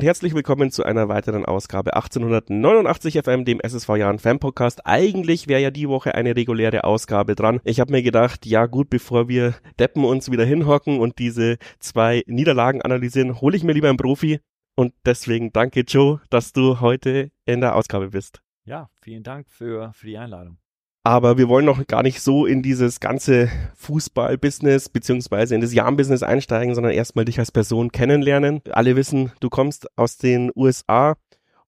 und herzlich willkommen zu einer weiteren Ausgabe 1889 FM, dem SSV Jahren Fan Podcast. Eigentlich wäre ja die Woche eine reguläre Ausgabe dran. Ich habe mir gedacht, ja gut, bevor wir Deppen uns wieder hinhocken und diese zwei Niederlagen analysieren, hole ich mir lieber einen Profi. Und deswegen danke Joe, dass du heute in der Ausgabe bist. Ja, vielen Dank für, für die Einladung. Aber wir wollen noch gar nicht so in dieses ganze Fußball-Business beziehungsweise in das Jahn-Business einsteigen, sondern erstmal dich als Person kennenlernen. Alle wissen, du kommst aus den USA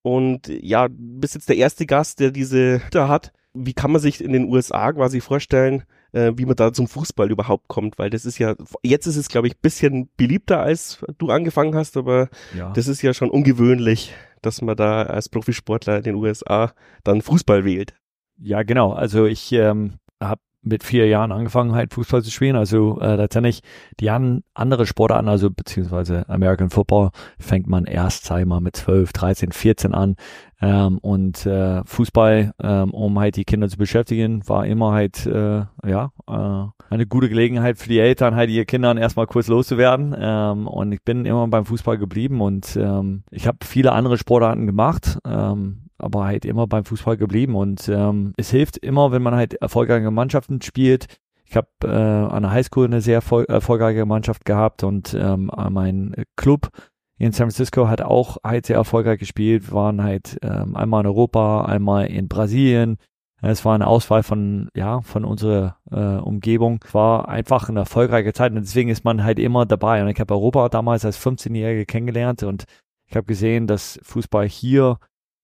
und ja, bist jetzt der erste Gast, der diese da hat. Wie kann man sich in den USA quasi vorstellen, äh, wie man da zum Fußball überhaupt kommt? Weil das ist ja, jetzt ist es glaube ich bisschen beliebter, als du angefangen hast, aber ja. das ist ja schon ungewöhnlich, dass man da als Profisportler in den USA dann Fußball wählt. Ja, genau. Also ich ähm, habe mit vier Jahren angefangen, halt Fußball zu spielen. Also äh, letztendlich die an, andere Sportarten, also beziehungsweise American Football, fängt man erst, sag ich mal, mit 12, 13, 14 an. Ähm, und äh, Fußball, ähm, um halt die Kinder zu beschäftigen, war immer halt, äh, ja, äh, eine gute Gelegenheit für die Eltern, halt ihr Kindern erstmal kurz loszuwerden. Ähm, und ich bin immer beim Fußball geblieben und ähm, ich habe viele andere Sportarten gemacht. Ähm, aber halt immer beim Fußball geblieben. Und ähm, es hilft immer, wenn man halt erfolgreiche Mannschaften spielt. Ich habe äh, an der Highschool eine sehr erfolgreiche Mannschaft gehabt und ähm, mein Club in San Francisco hat auch halt sehr erfolgreich gespielt. Wir waren halt ähm, einmal in Europa, einmal in Brasilien. Es war eine Auswahl von, ja, von unserer äh, Umgebung. Es war einfach eine erfolgreiche Zeit und deswegen ist man halt immer dabei. Und ich habe Europa damals als 15-Jährige kennengelernt und ich habe gesehen, dass Fußball hier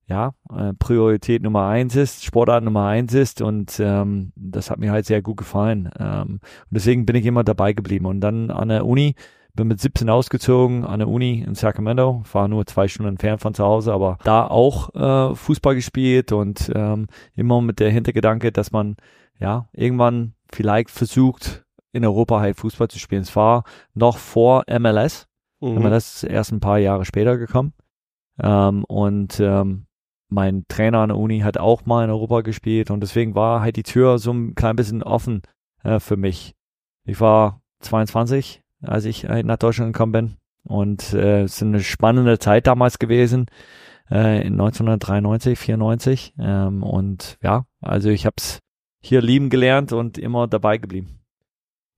ja, äh, Priorität Nummer eins ist, Sportart Nummer eins ist und ähm, das hat mir halt sehr gut gefallen. Ähm, und deswegen bin ich immer dabei geblieben. Und dann an der Uni, bin mit 17 ausgezogen an der Uni in Sacramento, war nur zwei Stunden entfernt von zu Hause, aber da auch äh, Fußball gespielt und ähm, immer mit der Hintergedanke, dass man ja irgendwann vielleicht versucht, in Europa halt Fußball zu spielen. Es war noch vor MLS. Mhm. MLS ist erst ein paar Jahre später gekommen. Ähm, und ähm, mein Trainer an der Uni hat auch mal in Europa gespielt und deswegen war halt die Tür so ein klein bisschen offen äh, für mich. Ich war 22, als ich halt nach Deutschland gekommen bin und äh, es ist eine spannende Zeit damals gewesen, äh, in 1993, 94 ähm, und ja, also ich habe es hier lieben gelernt und immer dabei geblieben.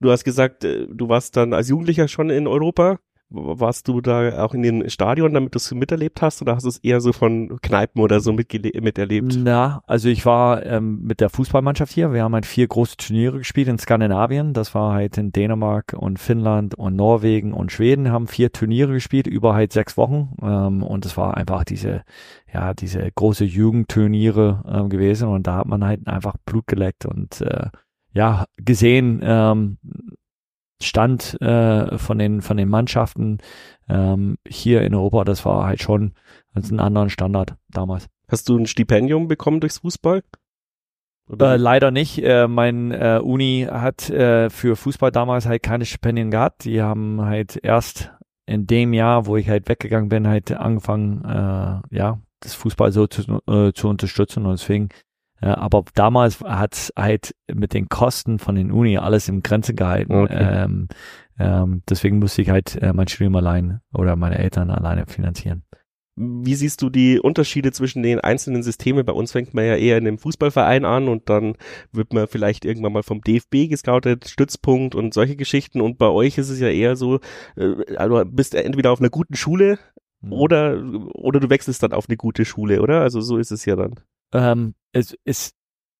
Du hast gesagt, äh, du warst dann als Jugendlicher schon in Europa. Warst du da auch in den Stadion, damit du es miterlebt hast, oder hast du es eher so von Kneipen oder so miterlebt? Na, also ich war ähm, mit der Fußballmannschaft hier. Wir haben halt vier große Turniere gespielt in Skandinavien. Das war halt in Dänemark und Finnland und Norwegen und Schweden haben vier Turniere gespielt über halt sechs Wochen. Ähm, und es war einfach diese, ja, diese große Jugendturniere ähm, gewesen. Und da hat man halt einfach Blut geleckt und äh, ja, gesehen, ähm, Stand äh, von den von den Mannschaften ähm, hier in Europa, das war halt schon als ein anderen Standard damals. Hast du ein Stipendium bekommen durchs Fußball? Äh, leider nicht. Äh, mein äh, Uni hat äh, für Fußball damals halt keine Stipendien gehabt. Die haben halt erst in dem Jahr, wo ich halt weggegangen bin, halt angefangen, äh, ja, das Fußball so zu, äh, zu unterstützen. Und deswegen ja, aber damals hat es halt mit den Kosten von den Uni alles im Grenze gehalten. Okay. Ähm, ähm, deswegen musste ich halt äh, mein Studium allein oder meine Eltern alleine finanzieren. Wie siehst du die Unterschiede zwischen den einzelnen Systemen? Bei uns fängt man ja eher in einem Fußballverein an und dann wird man vielleicht irgendwann mal vom DFB gescoutet, Stützpunkt und solche Geschichten. Und bei euch ist es ja eher so, äh, also bist entweder auf einer guten Schule mhm. oder, oder du wechselst dann auf eine gute Schule, oder? Also so ist es ja dann. Ähm, es ist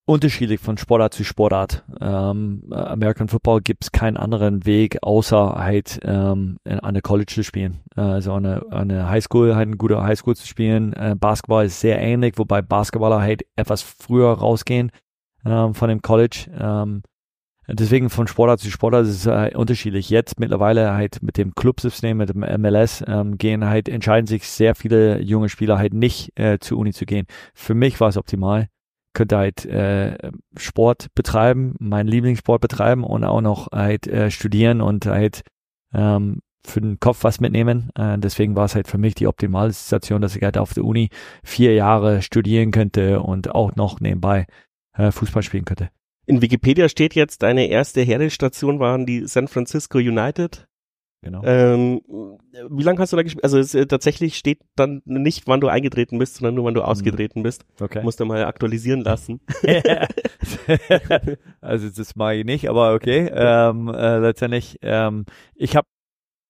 unterschiedlich von Sportart zu Sportart. Ähm, American Football gibt es keinen anderen Weg, außer halt ähm, an der College zu spielen. Äh, also an der, an der Highschool, halt eine gute Highschool zu spielen. Äh, Basketball ist sehr ähnlich, wobei Basketballer halt etwas früher rausgehen ähm, von dem College. Ähm, deswegen von Sportart zu Sportart ist es äh, unterschiedlich. Jetzt mittlerweile halt mit dem Clubsystem, mit dem MLS, ähm, gehen halt, entscheiden sich sehr viele junge Spieler halt nicht äh, zur Uni zu gehen. Für mich war es optimal könnte halt äh, Sport betreiben, meinen Lieblingssport betreiben und auch noch halt äh, studieren und halt ähm, für den Kopf was mitnehmen. Äh, deswegen war es halt für mich die optimale Situation, dass ich halt auf der Uni vier Jahre studieren könnte und auch noch nebenbei äh, Fußball spielen könnte. In Wikipedia steht jetzt, deine erste Herdestation waren die San Francisco United. Genau. Ähm, wie lange hast du da gespielt? Also es, äh, tatsächlich steht dann nicht, wann du eingetreten bist, sondern nur, wann du ausgetreten bist. Okay. Musst du mal aktualisieren lassen. also das mache ich nicht, aber okay. Ähm, äh, letztendlich, ähm, ich habe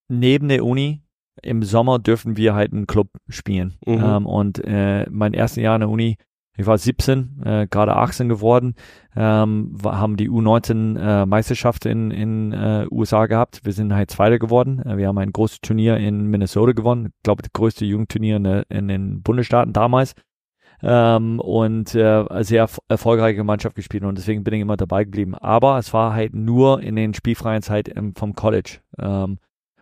neben der Uni im Sommer dürfen wir halt einen Club spielen. Mhm. Ähm, und äh, mein erstes Jahr in der Uni, ich war 17, äh, gerade 18 geworden, ähm, haben die U19 äh, in in äh, USA gehabt. Wir sind halt Zweiter geworden. Äh, wir haben ein großes Turnier in Minnesota gewonnen. Ich glaube, das größte Jugendturnier in, in den Bundesstaaten damals. Ähm, und äh, sehr erf- erfolgreiche Mannschaft gespielt und deswegen bin ich immer dabei geblieben. Aber es war halt nur in den spielfreien Zeit im, vom College. Ähm,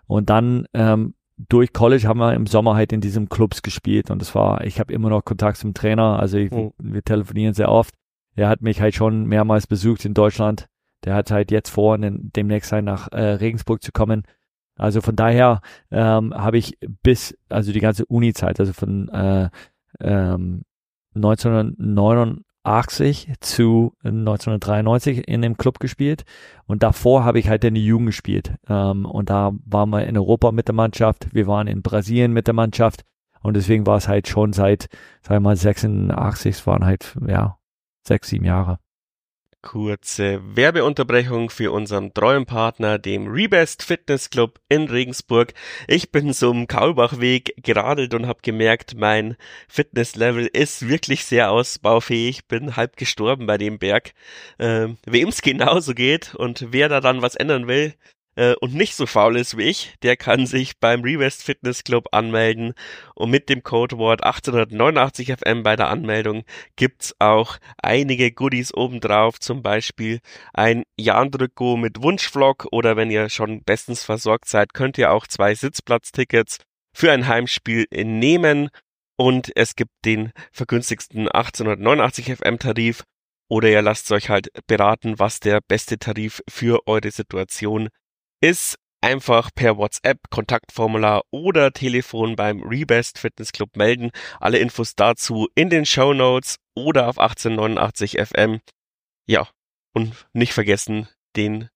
und dann ähm, durch College haben wir im Sommer halt in diesem Clubs gespielt und es war, ich habe immer noch Kontakt zum Trainer, also ich, Mhm. wir telefonieren sehr oft. Er hat mich halt schon mehrmals besucht in Deutschland. Der hat halt jetzt vor, den- demnächst halt nach äh, Regensburg zu kommen. Also von daher ähm, habe ich bis, also die ganze Uni-Zeit, also von äh, ähm, 1989 zu 1993 in dem Club gespielt. Und davor habe ich halt in die Jugend gespielt. Ähm, und da waren wir in Europa mit der Mannschaft, wir waren in Brasilien mit der Mannschaft. Und deswegen war es halt schon seit, sagen wir mal 86, es waren halt ja sechs, sieben Jahre. Kurze Werbeunterbrechung für unseren treuen Partner, dem Rebest Fitness Club in Regensburg. Ich bin zum Kaulbachweg geradelt und habe gemerkt, mein Fitnesslevel ist wirklich sehr ausbaufähig. Bin halb gestorben bei dem Berg. Ähm, Wem es genauso geht und wer da dann was ändern will äh, und nicht so faul ist wie ich, der kann sich beim Revest Fitness Club anmelden. Und mit dem Codewort 1889 FM bei der Anmeldung gibt's auch einige Goodies obendrauf, zum Beispiel ein Jahndrücko mit Wunschvlog oder wenn ihr schon bestens versorgt seid, könnt ihr auch zwei Sitzplatztickets für ein Heimspiel nehmen. Und es gibt den vergünstigsten 1889 FM Tarif. Oder ihr lasst euch halt beraten, was der beste Tarif für eure Situation ist. Einfach per WhatsApp, Kontaktformular oder Telefon beim Rebest Fitness Club melden. Alle Infos dazu in den Show Notes oder auf 1889 FM. Ja, und nicht vergessen, den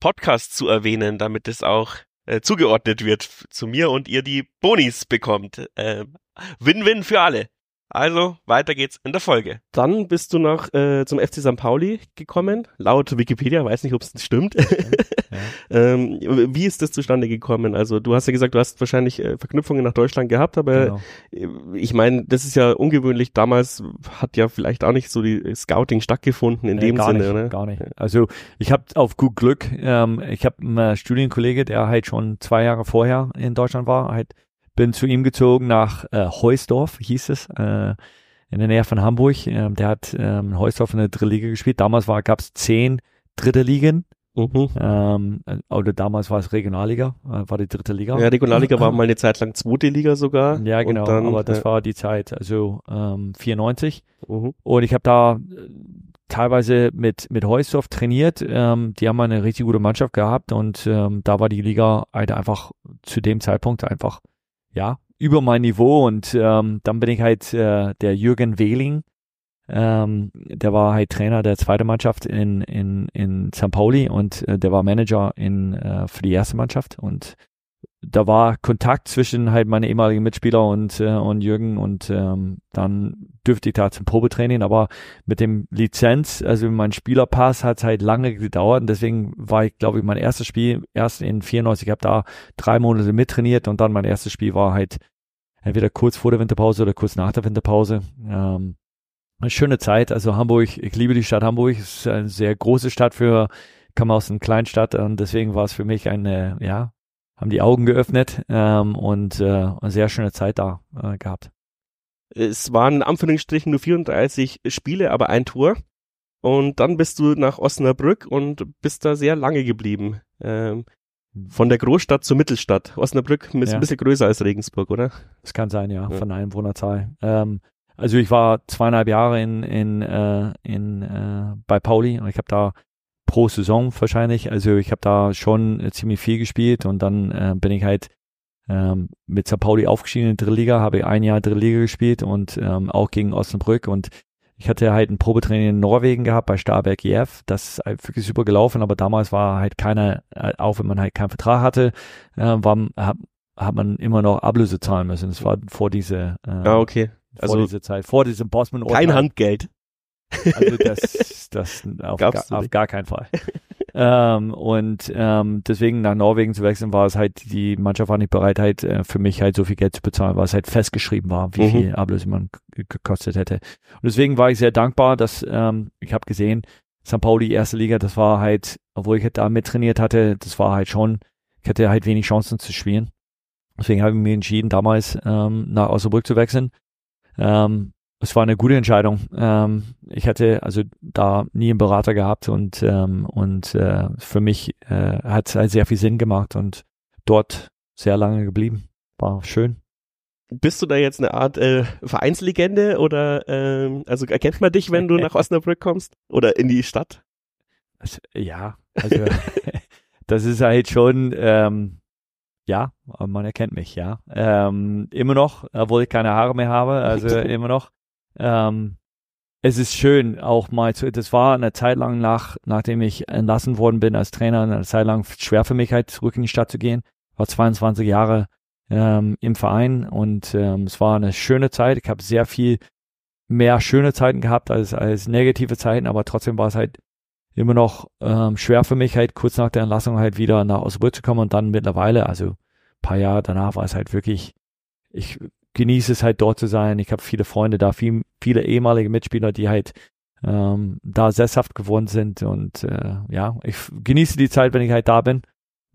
Podcast zu erwähnen, damit es auch äh, zugeordnet wird zu mir und ihr die Bonis bekommt. Ähm, Win-win für alle. Also, weiter geht's in der Folge. Dann bist du nach äh, zum FC St. Pauli gekommen, laut Wikipedia, weiß nicht, ob es stimmt. ähm, wie ist das zustande gekommen? Also, du hast ja gesagt, du hast wahrscheinlich äh, Verknüpfungen nach Deutschland gehabt, aber Genau. äh, ich meine, das ist ja ungewöhnlich. Damals hat ja vielleicht auch nicht so die Scouting stattgefunden in Nee, dem gar Sinne, nicht, oder? Gar nicht. Also ich habe auf gut Glück, ähm, ich habe einen äh, Studienkollege, der halt schon zwei Jahre vorher in Deutschland war, halt bin zu ihm gezogen nach äh, Heusdorf, hieß es, äh, in der Nähe von Hamburg. Ähm, der hat ähm, in Heusdorf in der dritten Liga gespielt. Damals gab es zehn dritte Ligen. Mhm. Ähm, äh, oder damals war es Regionalliga, äh, war die dritte Liga. Ja, Regionalliga war mal eine Zeit lang zweite Liga sogar. Ja, genau, dann, aber das ja, war die Zeit, also ähm, 94. mhm. Und ich habe da äh, teilweise mit, mit Heusdorf trainiert. Ähm, die haben eine richtig gute Mannschaft gehabt und ähm, da war die Liga halt einfach zu dem Zeitpunkt einfach, ja, über mein Niveau. Und ähm, dann bin ich halt äh, der Jürgen Wehling, ähm, der war halt Trainer der zweiten Mannschaft in, in, in St. Pauli und äh, der war Manager in, äh, für die erste Mannschaft. Und da war Kontakt zwischen halt meine ehemaligen Mitspieler und, äh, und Jürgen und ähm, dann dürfte ich da zum Probetraining, aber mit dem Lizenz, also mein Spielerpass hat halt lange gedauert und deswegen war ich, glaube ich, mein erstes Spiel erst in 94, ich habe da drei Monate mittrainiert und dann mein erstes Spiel war halt entweder kurz vor der Winterpause oder kurz nach der Winterpause. Ähm, eine schöne Zeit, also Hamburg, ich liebe die Stadt Hamburg, es ist eine sehr große Stadt für, komme aus einer Kleinstadt und deswegen war es für mich eine, ja, haben die Augen geöffnet ähm, und äh, eine sehr schöne Zeit da äh, gehabt. Es waren in Anführungsstrichen nur 34 Spiele, aber ein Tor. Und dann bist du nach Osnabrück und bist da sehr lange geblieben. Ähm, von der Großstadt zur Mittelstadt. Osnabrück ist Ja. ein bisschen größer als Regensburg, oder? Das kann sein, ja, Ja. von der Einwohnerzahl. Ähm, also ich war zweieinhalb Jahre in, in, äh, in äh, bei Pauli und ich habe da pro Saison wahrscheinlich, also ich habe da schon äh, ziemlich viel gespielt und dann äh, bin ich halt ähm, mit St. Pauli aufgestiegen in die dritte Liga, habe ich ein Jahr dritte Liga gespielt und ähm, auch gegen Osnabrück und Ich hatte halt ein Probetraining in Norwegen gehabt bei Starberg EF. Das ist halt wirklich super gelaufen, aber damals war halt keiner, äh, auch wenn man halt keinen Vertrag hatte, äh, war, hat, hat man immer noch Ablöse zahlen müssen. Das war vor diese, äh, ah, okay. Also vor diese Zeit, vor diesem Bosman Kein Handgeld. Also das, das auf, gar, auf gar keinen Fall. ähm, und ähm, deswegen nach Norwegen zu wechseln, war es halt, die Mannschaft war nicht bereit, halt äh, für mich halt so viel Geld zu bezahlen, weil es halt festgeschrieben war, wie mhm. viel Ablöse man gekostet hätte. Und deswegen war ich sehr dankbar, dass ähm, ich habe gesehen, St. Pauli erste Liga, das war halt, obwohl ich halt da mit trainiert hatte, das war halt schon, ich hatte halt wenig Chancen zu spielen. Deswegen habe ich mich entschieden, damals ähm, nach Osnabrück zu wechseln. Ähm, es war eine gute Entscheidung. Ähm, ich hatte also da nie einen Berater gehabt und ähm, und äh, für mich äh, hat es halt sehr viel Sinn gemacht und dort sehr lange geblieben. War schön. Bist du da jetzt eine Art äh, Vereinslegende oder ähm, also erkennt man dich, wenn du nach Osnabrück kommst oder in die Stadt? Also, ja, also das ist halt schon ähm, ja, man erkennt mich, ja. Ähm, immer noch, obwohl ich keine Haare mehr habe, also immer noch. Ähm, es ist schön, auch mal zu, das war eine Zeit lang nach, nachdem ich entlassen worden bin als Trainer, eine Zeit lang schwer für mich halt zurück in die Stadt zu gehen. War 22 Jahre ähm, im Verein und ähm, es war eine schöne Zeit. Ich habe sehr viel mehr schöne Zeiten gehabt als, als negative Zeiten, aber trotzdem war es halt immer noch ähm, schwer für mich, halt kurz nach der Entlassung halt wieder nach Osnabrück zu kommen und dann mittlerweile, also paar Jahre danach war es halt wirklich, ich genieße es halt dort zu sein. Ich habe viele Freunde da, viel, viele ehemalige Mitspieler, die halt ähm, da sesshaft geworden sind und äh, ja, ich genieße die Zeit, wenn ich halt da bin.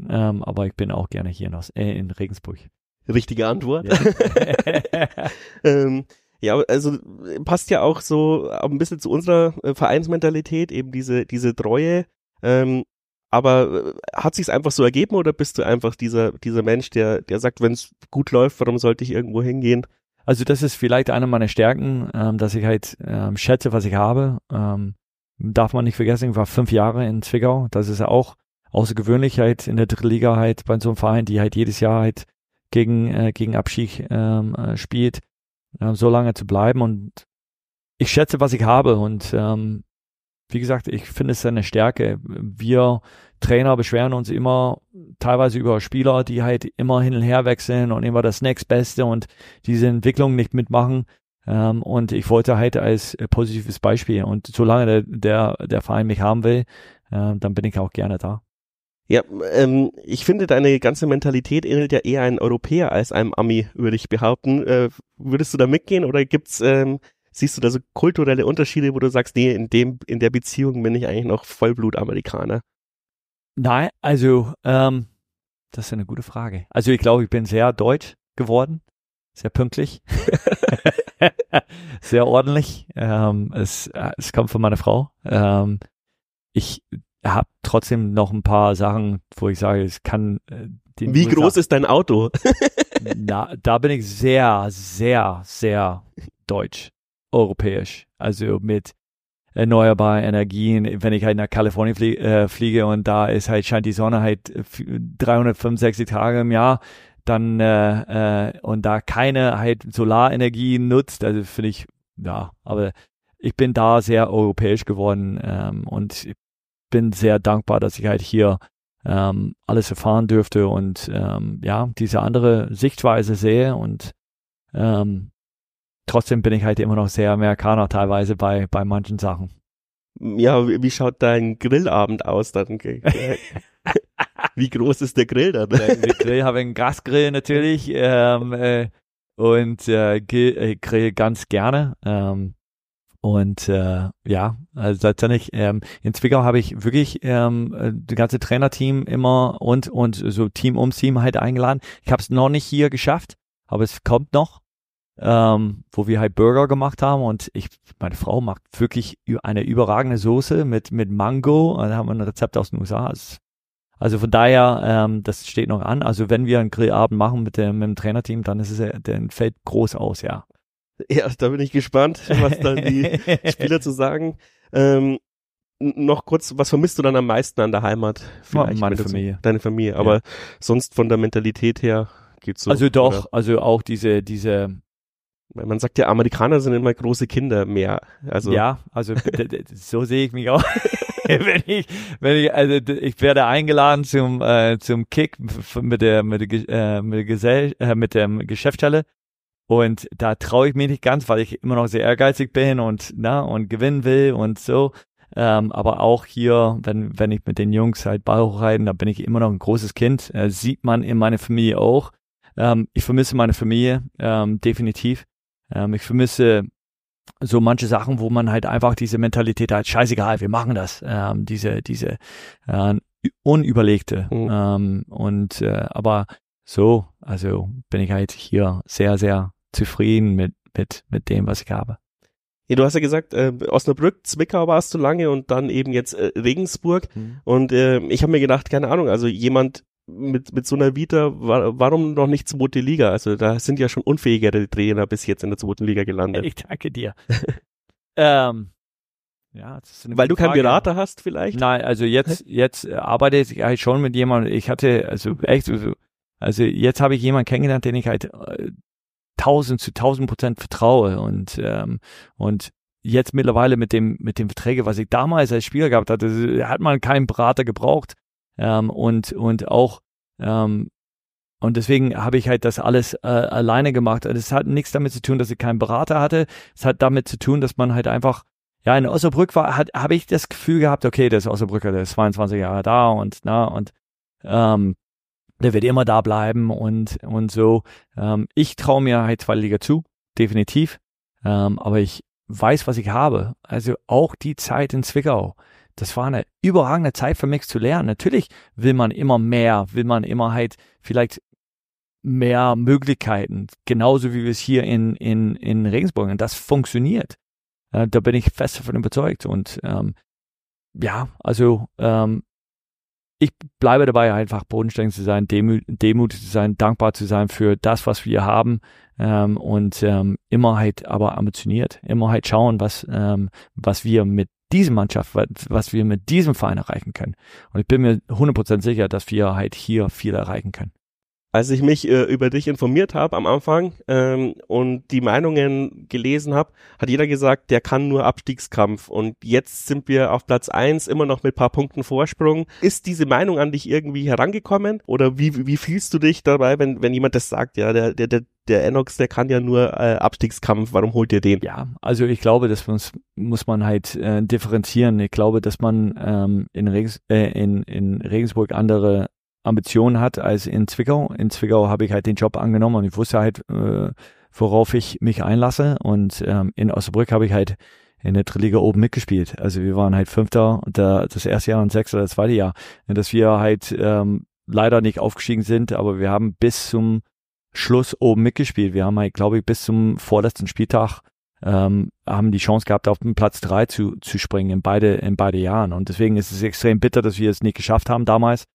Ähm, aber ich bin auch gerne hier in, äh, in Regensburg. Richtige Antwort. Ja. ähm, ja, also passt ja auch so ein bisschen zu unserer äh, Vereinsmentalität, eben diese, diese Treue. Ähm, aber äh, hat sich's einfach so ergeben oder bist du einfach dieser, dieser Mensch, der, der sagt, wenn es gut läuft, warum sollte ich irgendwo hingehen? Also das ist vielleicht eine meiner Stärken, ähm, dass ich halt ähm, schätze, was ich habe. Ähm, darf man nicht vergessen, ich war fünf Jahre in Zwickau. Das ist ja auch außergewöhnlich halt in der dritten Liga halt bei so einem Verein, die halt jedes Jahr halt gegen, äh, gegen Abschied ähm, äh, spielt, äh, so lange zu bleiben. Und ich schätze, was ich habe. Und ähm, wie gesagt, ich finde es eine Stärke. Wir Trainer beschweren uns immer teilweise über Spieler, die halt immer hin und her wechseln und immer das nächstbeste und diese Entwicklung nicht mitmachen. Ähm, und ich wollte halt als positives Beispiel und solange der, der, der Verein mich haben will, äh, dann bin ich auch gerne da. Ja, ähm, ich finde, deine ganze Mentalität ähnelt ja eher einem Europäer als einem Ami, würde ich behaupten. Äh, würdest du da mitgehen oder gibt's ähm, siehst du da so kulturelle Unterschiede, wo du sagst, nee, in dem, in der Beziehung bin ich eigentlich noch Vollblut-Amerikaner? Nein, also, ähm, das ist eine gute Frage. Also ich glaube, ich bin sehr deutsch geworden, sehr pünktlich, sehr ordentlich. Ähm, es, es kommt von meiner Frau. Ähm, ich habe trotzdem noch ein paar Sachen, wo ich sage, es kann. Äh, Wie groß ist dein Auto? Na, da bin ich sehr, sehr, sehr deutsch europäisch. Also mit erneuerbaren Energien. Wenn ich halt nach Kalifornien flie äh, fliege und da ist halt, scheint die Sonne halt 365 Tage im Jahr, dann äh, äh, und da keine halt Solarenergie nutzt, also finde ich, ja, aber ich bin da sehr europäisch geworden ähm, und bin sehr dankbar, dass ich halt hier ähm, alles erfahren dürfte und ähm, ja, diese andere Sichtweise sehe und ähm, trotzdem bin ich halt immer noch sehr Amerikaner teilweise bei, bei manchen Sachen. Ja, wie schaut dein Grillabend aus dann? wie groß ist der Grill dann? Der, der Grill habe einen Gasgrill natürlich ähm, äh, und äh, grill, äh, grill ganz gerne. Ähm, und äh, ja, also letztendlich ähm, in Zwickau habe ich wirklich ähm, äh, das ganze Trainerteam immer und und so Team ums Team halt eingeladen. Ich habe es noch nicht hier geschafft, aber es kommt noch ähm, wo wir halt Burger gemacht haben und ich, meine Frau macht wirklich eine überragende Soße mit, mit Mango. Da haben wir ein Rezept aus den USA. Also von daher, ähm, das steht noch an. Also wenn wir einen Grillabend machen mit dem, mit dem Trainerteam, dann ist es, der fällt groß aus, ja. Ja, da bin ich gespannt, was dann die Spieler zu sagen. Ähm, noch kurz, was vermisst du dann am meisten an der Heimat? Vielleicht Meine Familie. Deine Familie, aber ja. sonst von der Mentalität her geht's so. Also doch, oder? also auch diese, diese, Man sagt ja, Amerikaner sind immer große Kinder mehr. Also ja, also so sehe ich mich auch. wenn ich, wenn ich, also ich werde eingeladen zum äh, zum Kick mit der mit der, äh, mit der, Gesell äh, mit der Geschäftsstelle und da traue ich mich nicht ganz, weil ich immer noch sehr ehrgeizig bin und na und gewinnen will und so. Ähm, aber auch hier, wenn wenn ich mit den Jungs halt Ball hochreiten, da bin ich immer noch ein großes Kind. Äh, sieht man in meiner Familie auch. Ähm, ich vermisse meine Familie ähm, definitiv. Ähm, ich vermisse so manche Sachen, wo man halt einfach diese Mentalität hat, scheißegal, wir machen das. Ähm, diese, diese äh, unüberlegte. Mhm. Ähm, und äh, aber so, also bin ich halt hier sehr, sehr zufrieden mit, mit, mit dem, was ich habe. Ja, du hast ja gesagt, äh, Osnabrück, Zwickau warst du lange und dann eben jetzt äh, Regensburg. Mhm. Und äh, ich habe mir gedacht, keine Ahnung, also jemand mit, mit so einer Vita, war, warum noch nicht zweite Liga? Also da sind ja schon unfähigere Trainer bis jetzt in der zweiten Liga gelandet. Ich danke dir. ähm, ja, Weil du keinen Berater hast vielleicht? Nein, also jetzt, jetzt arbeite ich halt schon mit jemandem, ich hatte, also echt, also jetzt habe ich jemanden kennengelernt, den ich halt äh, tausend zu tausend Prozent vertraue und, ähm, und jetzt mittlerweile mit dem, mit dem Verträge, was ich damals als Spieler gehabt hatte, hat man keinen Berater gebraucht ähm, und, und auch, ähm, und deswegen habe ich halt das alles äh, alleine gemacht. Es hat nichts damit zu tun, dass ich keinen Berater hatte. Es hat damit zu tun, dass man halt einfach, ja, in Osnabrück war, hat, habe ich das Gefühl gehabt, okay, der ist Osnabrücker, der ist 22 Jahre da und, na, und, ähm, der wird immer da bleiben und, und so. Ähm, ich traue mir halt zweite Liga zu, definitiv. Ähm, aber ich weiß, was ich habe. Also auch die Zeit in Zwickau das war eine überragende Zeit für mich zu lernen. Natürlich will man immer mehr, will man immer halt vielleicht mehr Möglichkeiten, genauso wie wir es hier in, in, in Regensburg. Und das funktioniert. Äh, da bin ich fest davon überzeugt. Und ähm, ja, also ähm, ich bleibe dabei, einfach bodenständig zu sein, demü demutig zu sein, dankbar zu sein für das, was wir haben ähm, und ähm, immer halt aber ambitioniert, immer halt schauen, was, ähm, was wir mit diese Mannschaft, was wir mit diesem Verein erreichen können. Und ich bin mir 100% sicher, dass wir halt hier viel erreichen können. Als ich mich äh, über dich informiert habe am Anfang ähm, und die Meinungen gelesen habe, hat jeder gesagt, der kann nur Abstiegskampf. Und jetzt sind wir auf Platz eins immer noch mit paar Punkten Vorsprung. Ist diese Meinung an dich irgendwie herangekommen? Oder wie, wie fühlst du dich dabei, wenn, wenn jemand das sagt, ja, der, der, der, der Enox, der kann ja nur äh, Abstiegskampf, warum holt ihr den? Ja, also ich glaube, das muss, muss man halt äh, differenzieren. Ich glaube, dass man ähm, in, Regens, äh, in, in Regensburg andere Ambitionen hat als in Zwickau. In Zwickau habe ich halt den Job angenommen und ich wusste halt, äh, worauf ich mich einlasse. Und ähm, in Osnabrück habe ich halt in der Drittliga oben mitgespielt. Also wir waren halt Fünfter der, das erste Jahr und Sechster das zweite Jahr. Und dass wir halt ähm, leider nicht aufgestiegen sind, aber wir haben bis zum Schluss oben mitgespielt. Wir haben halt, glaube ich, bis zum vorletzten Spieltag ähm, haben die Chance gehabt, auf den Platz drei zu, zu springen in beide, in beide Jahren. Und deswegen ist es extrem bitter, dass wir es nicht geschafft haben damals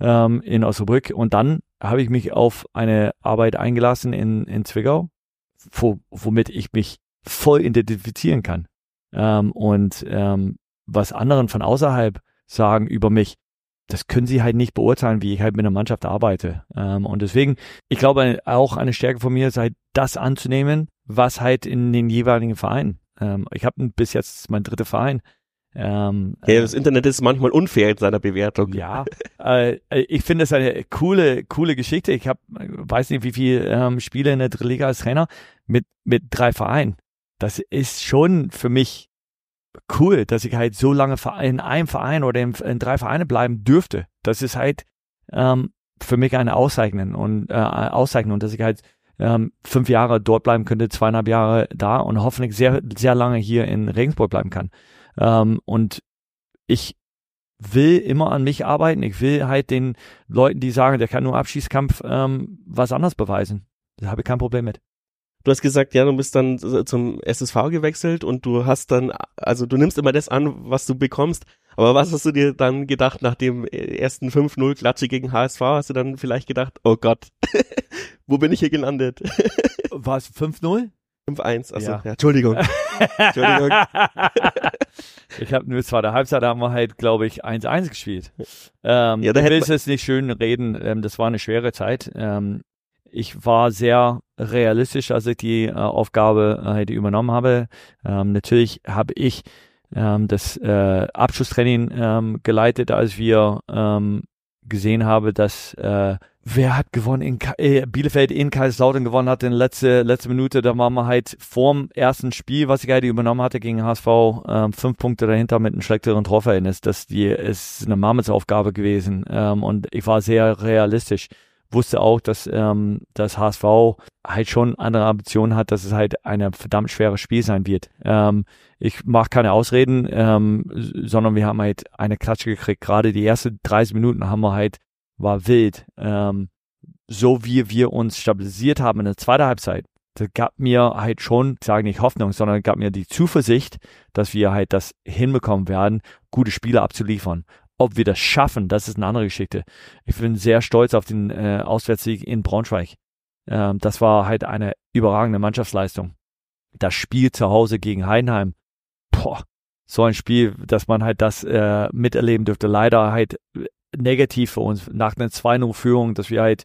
ähm, in Osnabrück. Und dann habe ich mich auf eine Arbeit eingelassen in, in Zwickau, wo, womit ich mich voll identifizieren kann. Ähm, und ähm, was anderen von außerhalb sagen über mich, das können sie halt nicht beurteilen, wie ich halt mit einer Mannschaft arbeite. Ähm, und deswegen, ich glaube, auch eine Stärke von mir ist halt, das anzunehmen, was halt in den jeweiligen Vereinen. Ähm, ich habe bis jetzt mein dritter Verein. Ähm, ja, das Internet ist manchmal unfair in seiner Bewertung. Ja, äh, ich finde es eine coole, coole Geschichte. Ich habe, weiß nicht, wie viel ähm, Spiele in der Drittliga als Trainer mit mit drei Vereinen. Das ist schon für mich cool, dass ich halt so lange in einem Verein oder in, in drei Vereine bleiben dürfte. Das ist halt ähm, für mich eine Auszeichnung und äh, Auszeichnung, dass ich halt ähm, fünf Jahre dort bleiben könnte, zweieinhalb Jahre da und hoffentlich sehr sehr lange hier in Regensburg bleiben kann. Ähm, und ich will immer an mich arbeiten. Ich will halt den Leuten, die sagen, der kann nur Abschießkampf, ähm, was anderes beweisen. Da habe ich kein Problem mit. Du hast gesagt, ja, du bist dann zum SSV gewechselt und du hast dann, also du nimmst immer das an, was du bekommst. Aber was hast du dir dann gedacht nach dem ersten 5-0 Klatsche gegen HSV? Hast du dann vielleicht gedacht, oh Gott, wo bin ich hier gelandet? War es 5-0? 5-1, achso, ja. ja. Entschuldigung. Entschuldigung. ich habe nur zwar der Halbzeit haben wir halt, glaube ich, 1-1 gespielt. Ähm, ja, da ich will es nicht schön reden, ähm, das war eine schwere Zeit. Ähm, ich war sehr realistisch, als ich die äh, Aufgabe halt übernommen habe. Ähm, natürlich habe ich ähm, das äh, Abschlusstraining ähm, geleitet, als wir ähm, gesehen haben, dass äh, wer hat gewonnen in äh, Bielefeld in Kaiserslautern gewonnen hat in letzte letzte Minute da waren wir halt vorm ersten Spiel was ich halt übernommen hatte gegen HSV ähm, fünf Punkte dahinter mit einem schlechteren Torverhältnis das die ist eine Mammutsaufgabe gewesen ähm, und ich war sehr realistisch wusste auch, dass ähm, das HSV halt schon andere Ambitionen hat, dass es halt ein verdammt schweres Spiel sein wird. Ähm, ich mache keine Ausreden, ähm, sondern wir haben halt eine Klatsche gekriegt. Gerade die ersten 30 Minuten haben wir halt, war wild. Ähm, so wie wir uns stabilisiert haben in der zweiten Halbzeit, das gab mir halt schon, ich sage nicht Hoffnung, sondern gab mir die Zuversicht, dass wir halt das hinbekommen werden, gute Spiele abzuliefern. Ob wir das schaffen, das ist eine andere Geschichte. Ich bin sehr stolz auf den äh, Auswärtssieg in Braunschweig. Ähm, das war halt eine überragende Mannschaftsleistung. Das Spiel zu Hause gegen Heidenheim, boah, so ein Spiel, dass man halt das äh, miterleben dürfte. Leider halt negativ für uns nach einer 2-0-Führung, dass wir halt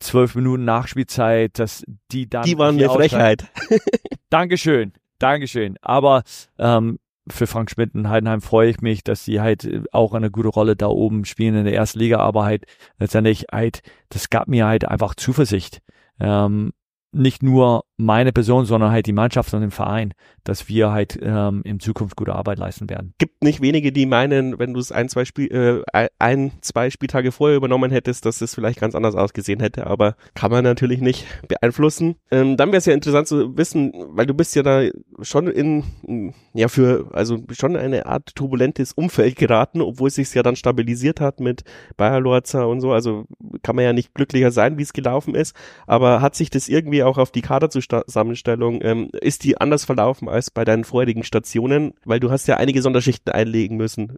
zwölf Minuten Nachspielzeit, dass die dann. Die waren eine Frechheit. Dankeschön, Dankeschön. Aber ähm, für Frank Schmidt in Heidenheim freue ich mich, dass sie halt äh, auch eine gute Rolle da oben spielen in der ersten Liga, aber halt letztendlich halt, das gab mir halt einfach Zuversicht. Ähm, nicht nur meine Person, sondern halt die Mannschaft und den Verein, dass wir halt ähm, in Zukunft gute Arbeit leisten werden. Gibt nicht wenige, die meinen, wenn du es ein, zwei Spiel, äh, ein, zwei Spieltage vorher übernommen hättest, dass es vielleicht ganz anders ausgesehen hätte, aber kann man natürlich nicht beeinflussen. Ähm, dann wäre es ja interessant zu wissen, weil du bist ja da schon in, ja für, also schon eine Art turbulentes Umfeld geraten, obwohl es sich ja dann stabilisiert hat mit Bayer Lorza und so, also kann man ja nicht glücklicher sein, wie es gelaufen ist, aber hat sich das irgendwie auch auf die Kaderzusammenstellung, ähm, ist die anders verlaufen als bei deinen vorherigen Stationen? Weil du hast ja einige Sonderschichten einlegen müssen.